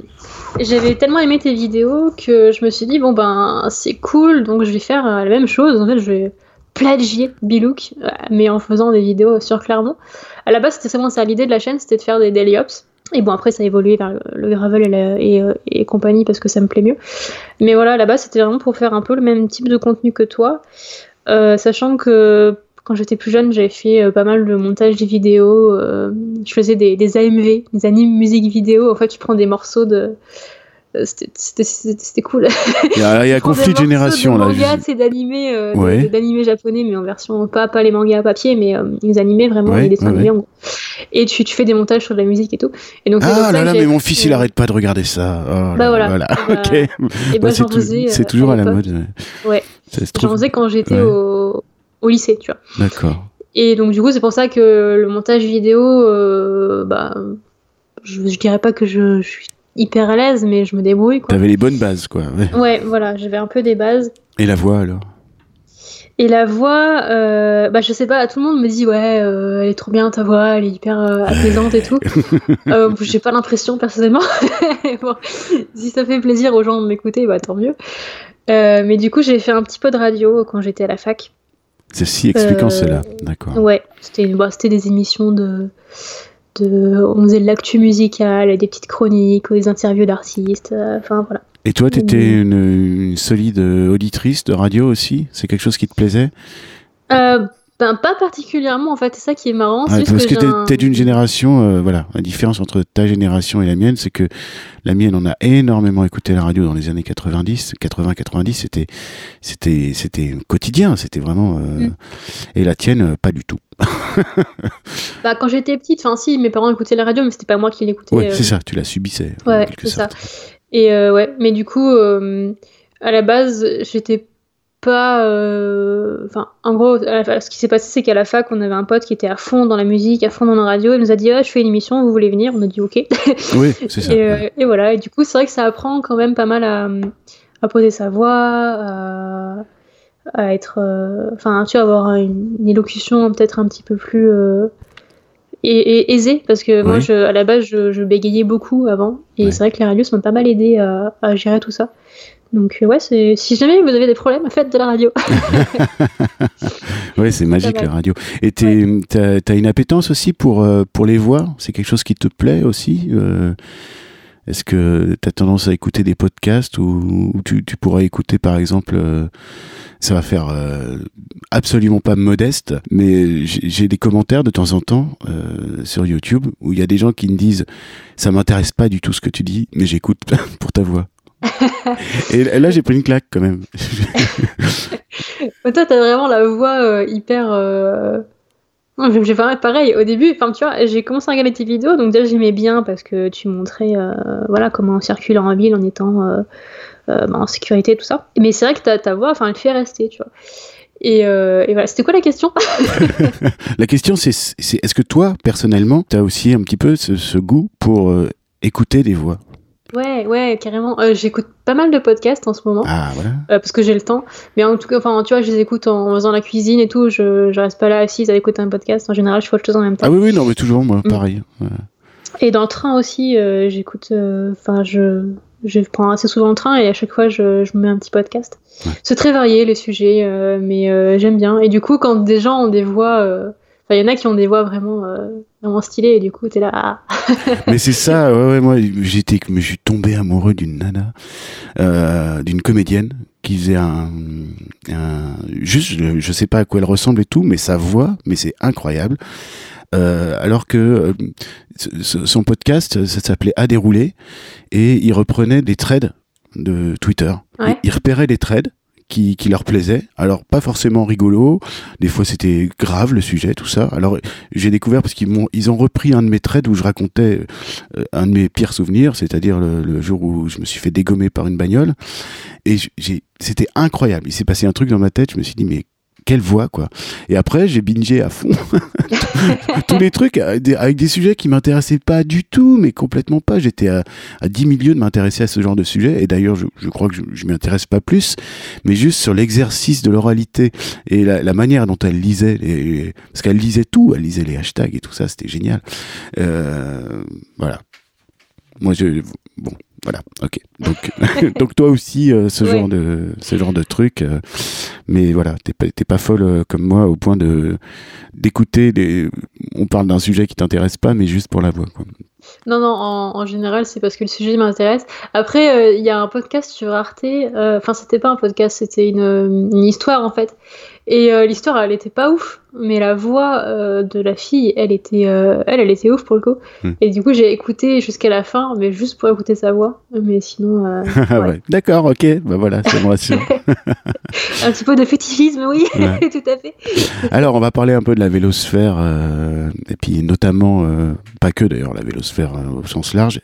Speaker 1: j'avais tellement aimé tes vidéos que je me suis dit, bon, ben, c'est cool, donc je vais faire euh, la même chose. En fait, je vais plagier Bilouk, mais en faisant des vidéos sur Clermont. À la base, c'était vraiment ça. L'idée de la chaîne, c'était de faire des daily ops. Et bon, après, ça a évolué vers le gravel euh, et, compagnie parce que ça me plaît mieux. Mais voilà, là-bas, c'était vraiment pour faire un peu le même type de contenu que toi. Euh, sachant que quand j'étais plus jeune, j'avais fait euh, pas mal de montage des vidéos. Je faisais des, des, AMV, des animes musique vidéo. En fait, tu prends des morceaux de. Euh, C'était cool.
Speaker 2: Il y a, il y a conflit de génération
Speaker 1: là. c'est d'animés euh, ouais. d'animés japonais, mais en version pas pas les mangas à papier, mais euh, les animés vraiment,
Speaker 2: ouais,
Speaker 1: les dessins
Speaker 2: ouais,
Speaker 1: animés en gros. Et tu, tu fais des montages sur de la musique et tout. Et donc,
Speaker 2: ah là là, mais mon fils il arrête pas de regarder ça. Oh,
Speaker 1: bah voilà. bah,
Speaker 2: ok.
Speaker 1: Bah,
Speaker 2: bah, c'est toujours à, à la mode.
Speaker 1: Ouais. J'en faisais quand j'étais au, au lycée, tu vois.
Speaker 2: D'accord.
Speaker 1: Et donc, du coup, c'est pour ça que le montage vidéo, euh, bah, je, je, dirais pas que je, je, suis hyper à l'aise, mais je me débrouille.
Speaker 2: T'avais les bonnes bases, quoi.
Speaker 1: Ouais, ouais voilà, j'avais un peu des bases.
Speaker 2: Et la voix, alors?
Speaker 1: Et la voix, euh, bah je sais pas, tout le monde me dit ouais, euh, elle est trop bien ta voix, elle est hyper euh, apaisante et tout. euh, J'ai pas l'impression personnellement. bon, si ça fait plaisir aux gens de m'écouter, bah tant mieux. Mais du coup, j'ai fait un petit peu de radio quand j'étais à la fac.
Speaker 2: Ceci expliquant cela, d'accord.
Speaker 1: Ouais, c'était bah, des émissions de, de. On faisait de l'actu musicale, des petites chroniques, des interviews d'artistes, enfin voilà.
Speaker 2: Et toi, tu étais une, une, solide auditrice de radio aussi? C'est quelque chose qui te plaisait?
Speaker 1: Euh, ben, Pas particulièrement, en fait. C'est ça qui est marrant.
Speaker 2: Ah,
Speaker 1: est
Speaker 2: parce que,
Speaker 1: que
Speaker 2: tu es,
Speaker 1: un...
Speaker 2: es d'une génération, euh, voilà. La différence entre ta génération et la mienne, c'est que la mienne, on a énormément écouté la radio dans les années 90, 80-90. C'était, c'était, c'était quotidien. C'était vraiment. Euh... Mm. Et la tienne, pas du tout.
Speaker 1: bah, quand j'étais petite, enfin, si, mes parents écoutaient la radio, mais c'était pas moi qui l'écoutais.
Speaker 2: Ouais, c'est ça, tu la subissais.
Speaker 1: Ouais, c'est ça. Et euh, ouais, mais du coup, euh, à la base, j'étais pas. Enfin, euh... en gros, ce qui s'est passé, c'est qu'à la fac, on avait un pote qui était à fond dans la musique, à fond dans la radio. Il nous a dit ah, Je fais une émission, vous voulez venir? On a dit Ok.
Speaker 2: Oui, c'est ça.
Speaker 1: Et, ouais. et, voilà, et du coup, c'est vrai que ça apprend quand même pas mal à, à poser sa voix, à, à être. Enfin, tu vois, avoir une, une élocution peut-être un petit peu plus et, et aisé parce que oui. moi je, à la base je, je bégayais beaucoup avant et ouais. c'est vrai que les radios m'ont pas mal aidé à, à, gérer tout ça donc ouais c'est si jamais vous avez des problèmes faites de la radio.
Speaker 2: Ouais c'est magique la radio. Et t'as as une appétence aussi pour euh, pour les voix? C'est quelque chose qui te plaît aussi euh, est-ce que tu as tendance à écouter des podcasts ou, tu, tu, pourrais écouter par exemple euh, ça va faire euh, absolument pas modeste, mais j'ai des commentaires de temps en temps euh, sur YouTube où il y a des gens qui me disent ça m'intéresse pas du tout ce que tu dis, mais j'écoute pour ta voix. Et là, j'ai pris une claque quand même.
Speaker 1: Toi, t'as vraiment la voix euh, hyper. J'ai pas pareil au début. Enfin, tu vois, j'ai commencé à regarder tes vidéos, donc déjà j'aimais bien parce que tu montrais, euh, voilà, comment circuler en ville en étant euh, euh, bah, en sécurité, tout ça. Mais c'est vrai que ta, ta voix, enfin, elle te fait rester, tu vois. Et, et voilà, c'était quoi la question?
Speaker 2: La question, c'est est-ce que toi, personnellement, tu as aussi un petit peu ce, ce goût pour écouter des voix?
Speaker 1: Ouais, ouais, carrément. Euh, j'écoute pas mal de podcasts en ce moment.
Speaker 2: Ah, voilà.
Speaker 1: Euh, parce que j'ai le temps. Mais en tout cas, enfin, tu vois, je les écoute en faisant la cuisine et tout. Je, je reste pas là assise à écouter un podcast. En général, je fais autre chose en même temps.
Speaker 2: Ah oui, oui, non, mais toujours, moi, mm. pareil.
Speaker 1: Et dans le train aussi, euh, j'écoute. Enfin, je, je prends assez souvent le train et à chaque fois, je, je mets un petit podcast. C'est très varié, les sujets, mais j'aime bien. Et du coup, quand des gens ont des voix il y en a qui ont des voix vraiment, euh, vraiment stylées et du coup, t'es là. Ah.
Speaker 2: Mais c'est ça, ouais, ouais, moi, j'étais, je suis tombé amoureux d'une nana, euh, d'une comédienne qui faisait un, un, juste, je, sais pas à quoi elle ressemble et tout, mais sa voix, mais c'est incroyable. Euh, alors que son podcast, ça s'appelait À dérouler et il reprenait des threads de Twitter. il repérait des threads qui, leur plaisait. Alors pas forcément rigolo, des fois c'était grave le sujet, tout ça. Alors j'ai découvert parce qu'ils ils ont repris un de mes trades où je racontais euh, un de mes pires souvenirs, c'est-à-dire le, jour où je me suis fait dégommer par une bagnole. Et j'ai, c'était incroyable. Il s'est passé un truc dans ma tête. Je me suis dit mais quelle voix quoi. Et après j'ai bingé à fond tous les trucs avec des sujets qui m'intéressaient pas du tout, mais complètement pas. J'étais à, à 10 milieux de m'intéresser à ce genre de sujet. Et d'ailleurs je, je, crois que je, je m'y intéresse pas plus, mais juste sur l'exercice de l'oralité et la, la, manière dont elle lisait, les, parce qu'elle lisait tout, elle lisait les hashtags et tout ça, c'était génial. Euh, voilà. Moi je bon voilà, ok. Donc, donc toi aussi, euh, ce genre de ce genre de truc, euh, mais voilà, t'es pas pas folle euh, comme moi au point de d'écouter des. On parle d'un sujet qui t'intéresse pas, mais juste pour la voix. Quoi.
Speaker 1: Non, non, en, général, c'est parce que le sujet m'intéresse. Après, il y a un podcast sur Arte. Enfin, c'était pas un podcast, c'était une, une, histoire en fait. Et euh, l'histoire, elle était pas ouf, mais la voix euh, de la fille, elle était, euh, elle, elle était ouf pour le coup. Hmm. Et du coup, j'ai écouté jusqu'à la fin, mais juste pour écouter sa voix. Mais sinon.
Speaker 2: Ouais. ouais. D'accord, ok, bah voilà, ça me rassure.
Speaker 1: un petit peu de fétichisme, oui, tout à fait.
Speaker 2: Alors, on va parler un peu de la vélosphère, et puis notamment, pas que d'ailleurs, la vélosphère au sens large,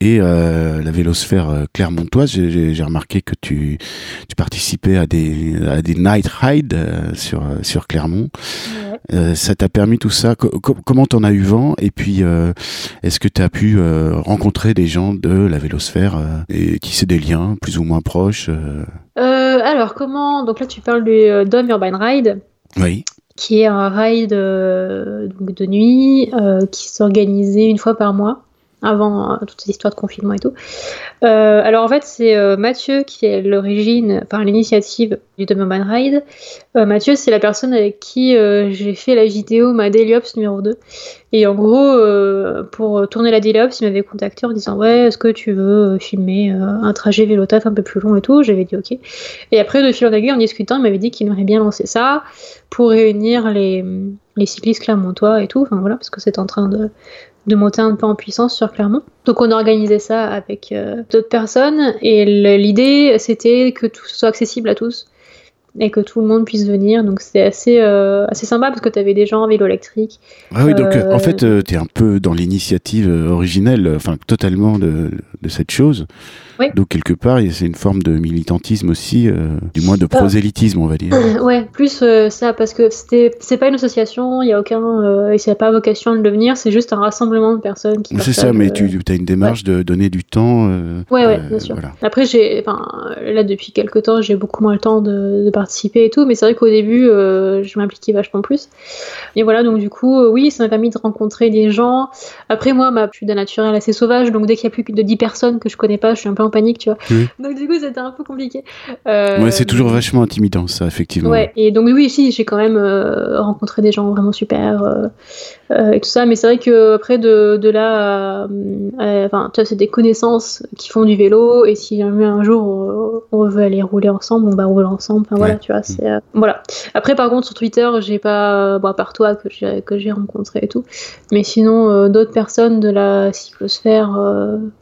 Speaker 2: et la vélosphère clermontoise. J'ai remarqué que tu, tu participais à des, à des night rides euh, sur, euh, sur Clermont. Euh, ça t'a permis tout ça Comment t'en as eu vent? Et puis, est-ce que tu as pu rencontrer des gens de la vélosphère et qui des liens plus ou moins proches
Speaker 1: Alors, comment Donc là, tu parles du Dome Urban Ride.
Speaker 2: Oui
Speaker 1: qui est un ride donc de nuit qui s'organisait une fois par mois avant euh, toute cette histoire de confinement et tout. Euh, alors en fait, c'est euh, Mathieu qui est l'origine, enfin l'initiative du Doberman Ride. Mathieu, c'est la personne avec qui j'ai fait la vidéo ma Daily Ops numéro 2. Et en gros, pour tourner la Daily Ops, il m'avait contacté en disant Ouais, est-ce que tu veux filmer un trajet vélo un peu plus long et tout? J'avais dit Ok. Et après, de fil en aiguille, en discutant, il m'avait dit qu'il aimerait bien lancer ça pour réunir les, les cyclistes clermontois et tout. Enfin voilà, parce que c'est en train de, de monter un peu en puissance sur Clermont. Donc on a organisé ça avec euh, d'autres personnes et l'idée c'était que tout soit accessible à tous et que tout le monde puisse venir. Donc c'est assez, euh, assez sympa parce que tu avais des gens en vélo électrique.
Speaker 2: Ah oui, donc en fait euh, tu es un peu dans l'initiative originelle, enfin totalement de, de cette chose. Donc quelque part, c'est une forme de militantisme aussi, euh, du moins de prosélytisme, on va dire.
Speaker 1: ouais, plus euh, ça, parce que c'est pas une association, il y a aucun, euh, et ça pas vocation à le devenir, c'est juste un rassemblement de personnes qui.
Speaker 2: C'est ça, mais tu as une démarche de donner du temps.
Speaker 1: ouais, ouais, bien sûr. Après, j'ai, là depuis quelques temps, j'ai beaucoup moins le temps de, participer et tout, mais c'est vrai qu'au début, je m'impliquais vachement plus. Et voilà, donc du coup, oui, ça m'a permis de rencontrer des gens. Après, moi, ma plus d'un naturel assez sauvage, donc dès qu'il y a plus de 10 personnes que je connais pas, je suis un peu en panique, tu vois. Donc du coup, c'était un peu compliqué.
Speaker 2: Euh, ouais, c'est toujours vachement intimidant, ça, effectivement.
Speaker 1: Ouais, et donc oui, si, j'ai quand même euh, rencontré des gens vraiment super euh, et tout ça, mais c'est vrai que après de, de là, enfin, tu vois, c'est des connaissances qui font du vélo, et si un jour on veut aller rouler ensemble, on va rouler ensemble. Enfin voilà, tu vois, c'est voilà. Après, par contre, sur Twitter, j'ai pas, bon, à part toi que j'ai que j'ai rencontré et tout, mais sinon d'autres personnes de la cyclosphère.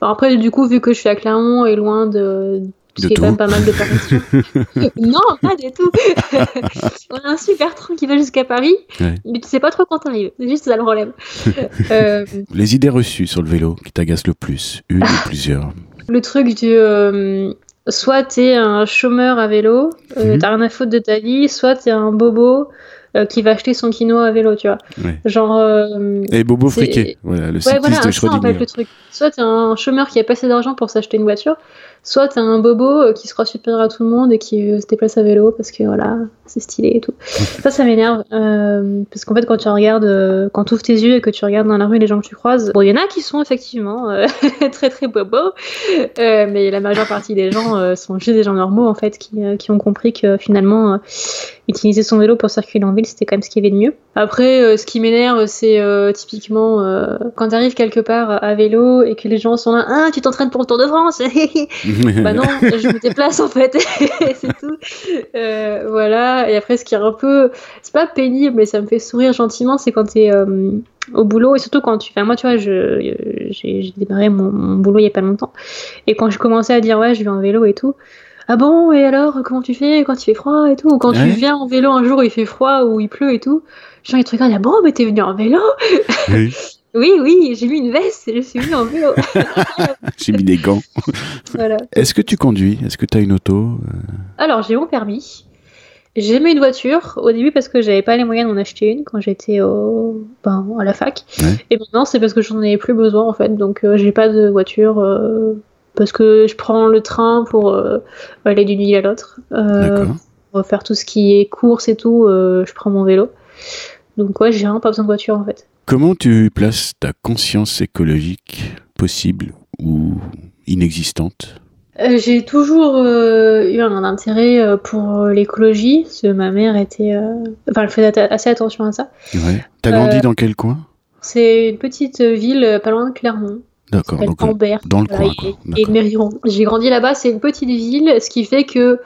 Speaker 1: après, du coup, vu que je suis à Clermont est loin de,
Speaker 2: de
Speaker 1: est quand même pas mal de Paris. non, pas du tout. on a un super train qui va jusqu'à Paris, mais tu sais pas trop quand t'arrives. C'est juste ça le problème.
Speaker 2: Euh, Les idées reçues sur le vélo qui t'agacent le plus, une ou plusieurs.
Speaker 1: Le truc du. Euh, soit t'es un chômeur à vélo, euh,
Speaker 2: Mhm.
Speaker 1: t'as rien à foutre de ta vie, soit t'es un bobo euh, qui va acheter son quinoa à vélo, tu vois.
Speaker 2: Ouais.
Speaker 1: Genre. euh,
Speaker 2: Et Bobo Friquet, voilà, le
Speaker 1: Ouais,
Speaker 2: cycliste
Speaker 1: voilà,
Speaker 2: de
Speaker 1: c'est ça en fait
Speaker 2: Schrödinger.
Speaker 1: le truc. Soit t'es un chômeur qui a pas assez d'argent pour s'acheter une voiture, soit t'es un bobo euh, qui se croit supérieur à tout le monde et qui euh, se déplace à vélo parce que voilà, c'est stylé et tout. ça, ça m'énerve. euh, parce qu'en fait, quand tu regardes, euh, quand tu ouvres tes yeux et que tu regardes dans la rue les gens que tu croises, bon, il y en a qui sont effectivement euh, très très bobos, mais la majeure partie des gens sont juste des gens normaux en fait qui, qui ont compris que finalement, utiliser son vélo pour circuler en ville, c'était quand même ce qu'il y avait de mieux. Après, ce qui m'énerve, c'est typiquement quand tu arrives quelque part à vélo et que les gens sont là, ah, tu t'entraînes pour le Tour de France Bah non, je me déplace en fait, c'est tout. Euh, voilà, et après, ce qui est un peu, c'est pas pénible, mais ça me fait sourire gentiment, c'est quand t'es euh, au boulot et surtout quand tu. Enfin, moi, tu vois, je, j'ai, démarré mon, mon boulot il y a pas longtemps, et quand je commençais à dire, ouais, je vais en vélo et tout. Ah bon, et alors, comment tu fais quand il fait froid et tout? Ou quand
Speaker 2: Ouais.
Speaker 1: tu viens en vélo un jour où il fait froid ou il pleut et tout, gens ils te regardent, ah bon, mais t'es venu en vélo?
Speaker 2: Oui,
Speaker 1: Oui, oui, j'ai mis une veste et je suis venu en vélo.
Speaker 2: J'ai mis des gants.
Speaker 1: voilà.
Speaker 2: Est-ce que tu conduis? Est-ce que tu as une auto?
Speaker 1: Alors, j'ai mon permis. J'ai aimé une voiture au début parce que j'avais pas les moyens d'en acheter une quand j'étais au... ben, à la fac.
Speaker 2: Ouais.
Speaker 1: Et maintenant, c'est parce que j'en avais plus besoin en fait. Donc, euh, j'ai pas de voiture euh, parce que je prends le train pour euh, aller d'une ville à l'autre. Euh, pour faire tout ce qui est course et tout, euh, je prends mon vélo. Donc, ouais, j'ai vraiment pas besoin de voiture en fait.
Speaker 2: Comment tu places ta conscience écologique possible ou inexistante
Speaker 1: Euh, j'ai toujours euh, eu un intérêt euh, pour l'écologie, parce que ma mère était. Enfin, elle faisait assez attention à ça.
Speaker 2: Ouais. T'as grandi dans quel coin?
Speaker 1: C'est une petite ville pas loin de Clermont.
Speaker 2: D'accord,
Speaker 1: s'appelle
Speaker 2: donc
Speaker 1: Ambert.
Speaker 2: dans le
Speaker 1: Voilà,
Speaker 2: coin. quoi.
Speaker 1: et. J'ai grandi là-bas, c'est une petite ville, ce qui fait que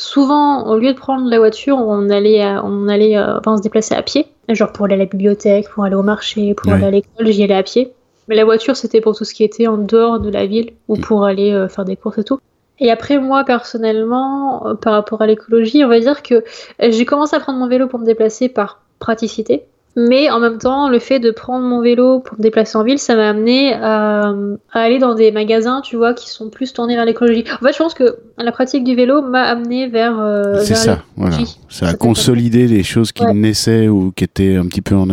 Speaker 1: souvent, au lieu de prendre la voiture, on allait, à- on allait euh, enfin, on se déplaçait à pied. Genre pour aller à la bibliothèque, pour aller au marché, pour
Speaker 2: Ouais.
Speaker 1: aller à l'école, j'y allais à pied. Mais la voiture, c'était pour tout ce qui était en dehors de la ville ou
Speaker 2: Mm.
Speaker 1: pour aller euh, faire des courses et tout. Et après, moi, personnellement, euh, par rapport à l'écologie, on va dire que j'ai commencé à prendre mon vélo pour me déplacer par praticité. Mais en même temps, le fait de prendre mon vélo pour me déplacer en ville, ça m'a amené à, à aller dans des magasins, tu vois, qui sont plus tournés vers l'écologie. En fait, je pense que la pratique du vélo m'a amené vers. euh,
Speaker 2: C'est ça, voilà. Ça a consolidé les choses qui
Speaker 1: Ouais.
Speaker 2: naissaient ou qui étaient un petit peu en,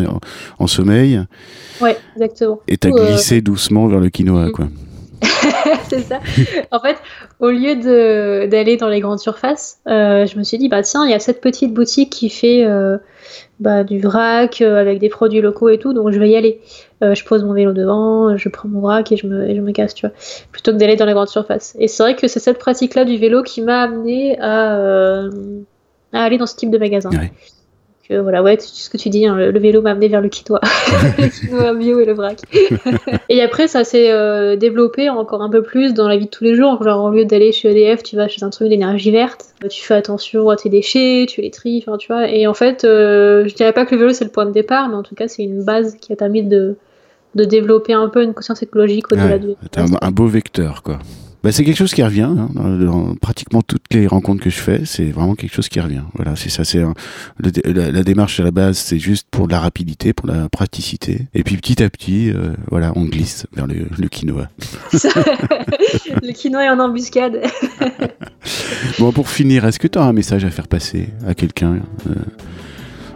Speaker 2: en sommeil
Speaker 1: Ouais, exactement.
Speaker 2: et t'as
Speaker 1: euh,
Speaker 2: glissé doucement vers le quinoa, quoi.
Speaker 1: c'est ça. En fait, au lieu d'aller dans les grandes surfaces, euh, je me suis dit bah tiens, il y a cette petite boutique qui fait euh, bah, du vrac euh, avec des produits locaux et tout, donc je vais y aller. Je pose mon vélo devant, je prends mon vrac et je me, je me casse, tu vois, plutôt que d'aller dans les grandes surfaces. Et c'est vrai que c'est cette pratique-là du vélo qui m'a amené à, aller dans ce type de magasin. Euh, voilà, ouais, c'est ce que tu dis, hein, le, le vélo m'a amené vers le quinoa, le quinoa bio et le vrac. Et après, ça s'est euh, développé encore un peu plus dans la vie de tous les jours. Genre, au lieu d'aller chez EDF, tu vas chez un truc d'énergie verte. Euh, Tu fais attention à tes déchets, tu les tries, enfin, tu vois. Et en fait, euh, je dirais pas que le vélo c'est le point de départ, mais en tout cas, c'est une base qui a permis de, de développer un peu une conscience écologique au-delà
Speaker 2: Ouais,
Speaker 1: du.
Speaker 2: Un beau vecteur, quoi. Bah, c'est quelque chose qui revient hein, dans, dans pratiquement toutes les rencontres que je fais. C'est vraiment quelque chose qui revient. Voilà, c'est ça. C'est la, la démarche à la base, c'est juste pour de la rapidité, pour la praticité. Et puis petit à petit, euh, voilà, on glisse vers le, le quinoa.
Speaker 1: le quinoa est en embuscade.
Speaker 2: Bon, pour finir, est-ce que tu as un message à faire passer à quelqu'un, euh,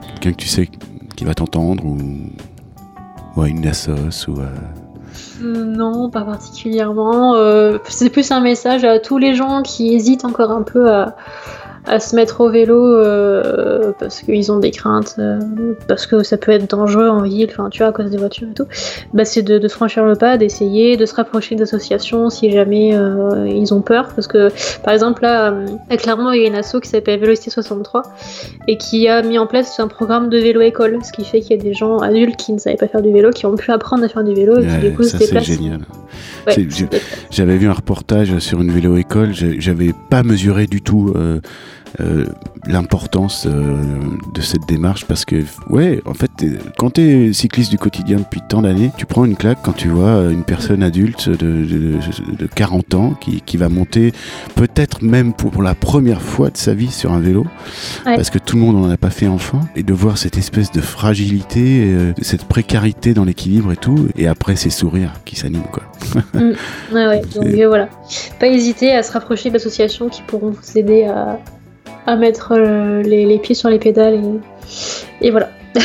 Speaker 2: quelqu'un que tu sais qui va t'entendre ou, ou à une assos ou à...
Speaker 1: Euh, Non, pas particulièrement. Euh, c'est plus un message à tous les gens qui hésitent encore un peu à, à se mettre au vélo euh, parce qu'ils ont des craintes, euh, parce que ça peut être dangereux en ville, enfin tu vois, à cause des voitures et tout. Bah, c'est de, de franchir le pas, d'essayer, de se rapprocher d'associations si jamais euh, ils ont peur. Parce que par exemple, là, à Clermont, il y a une asso qui s'appelle Vélocité 63 et qui a mis en place un programme de vélo-école, ce qui fait qu'il y a des gens adultes qui ne savaient pas faire du vélo, qui ont pu apprendre à faire du vélo et qui du coup
Speaker 2: ça
Speaker 1: se
Speaker 2: c'est
Speaker 1: déplacent.
Speaker 2: génial.
Speaker 1: Ouais,
Speaker 2: C'est- j'ai- J'avais vu un reportage sur une vélo-école, j'ai- j'avais pas mesuré du tout euh, l'importance euh, de cette démarche parce que, ouais, en fait, quand tu es cycliste du quotidien depuis tant d'années, tu prends une claque quand tu vois une personne adulte de, de, de 40 ans qui, qui va monter peut-être même pour, pour la première fois de sa vie sur un vélo
Speaker 1: Ouais.
Speaker 2: parce que tout le monde n'en a pas fait enfant et de voir cette espèce de fragilité, euh, cette précarité dans l'équilibre et tout, et après ces sourires qui s'animent quoi.
Speaker 1: Mm. Ouais, ouais. Donc voilà, pas hésiter à se rapprocher d'associations qui pourront vous aider à, à mettre euh, les, les pieds sur les pédales et, et voilà.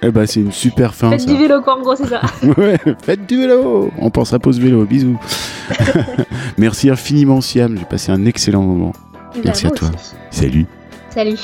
Speaker 2: Eh ben, c'est une super fin.
Speaker 1: Faites
Speaker 2: ça.
Speaker 1: du vélo quoi, en gros, c'est ça.
Speaker 2: Ouais, faites du vélo. On pensera pas au vélo. Bisous. Merci infiniment, Siam. J'ai passé un excellent moment. Merci
Speaker 1: Bah,
Speaker 2: à toi.
Speaker 1: aussi.
Speaker 2: Salut.
Speaker 1: Salut.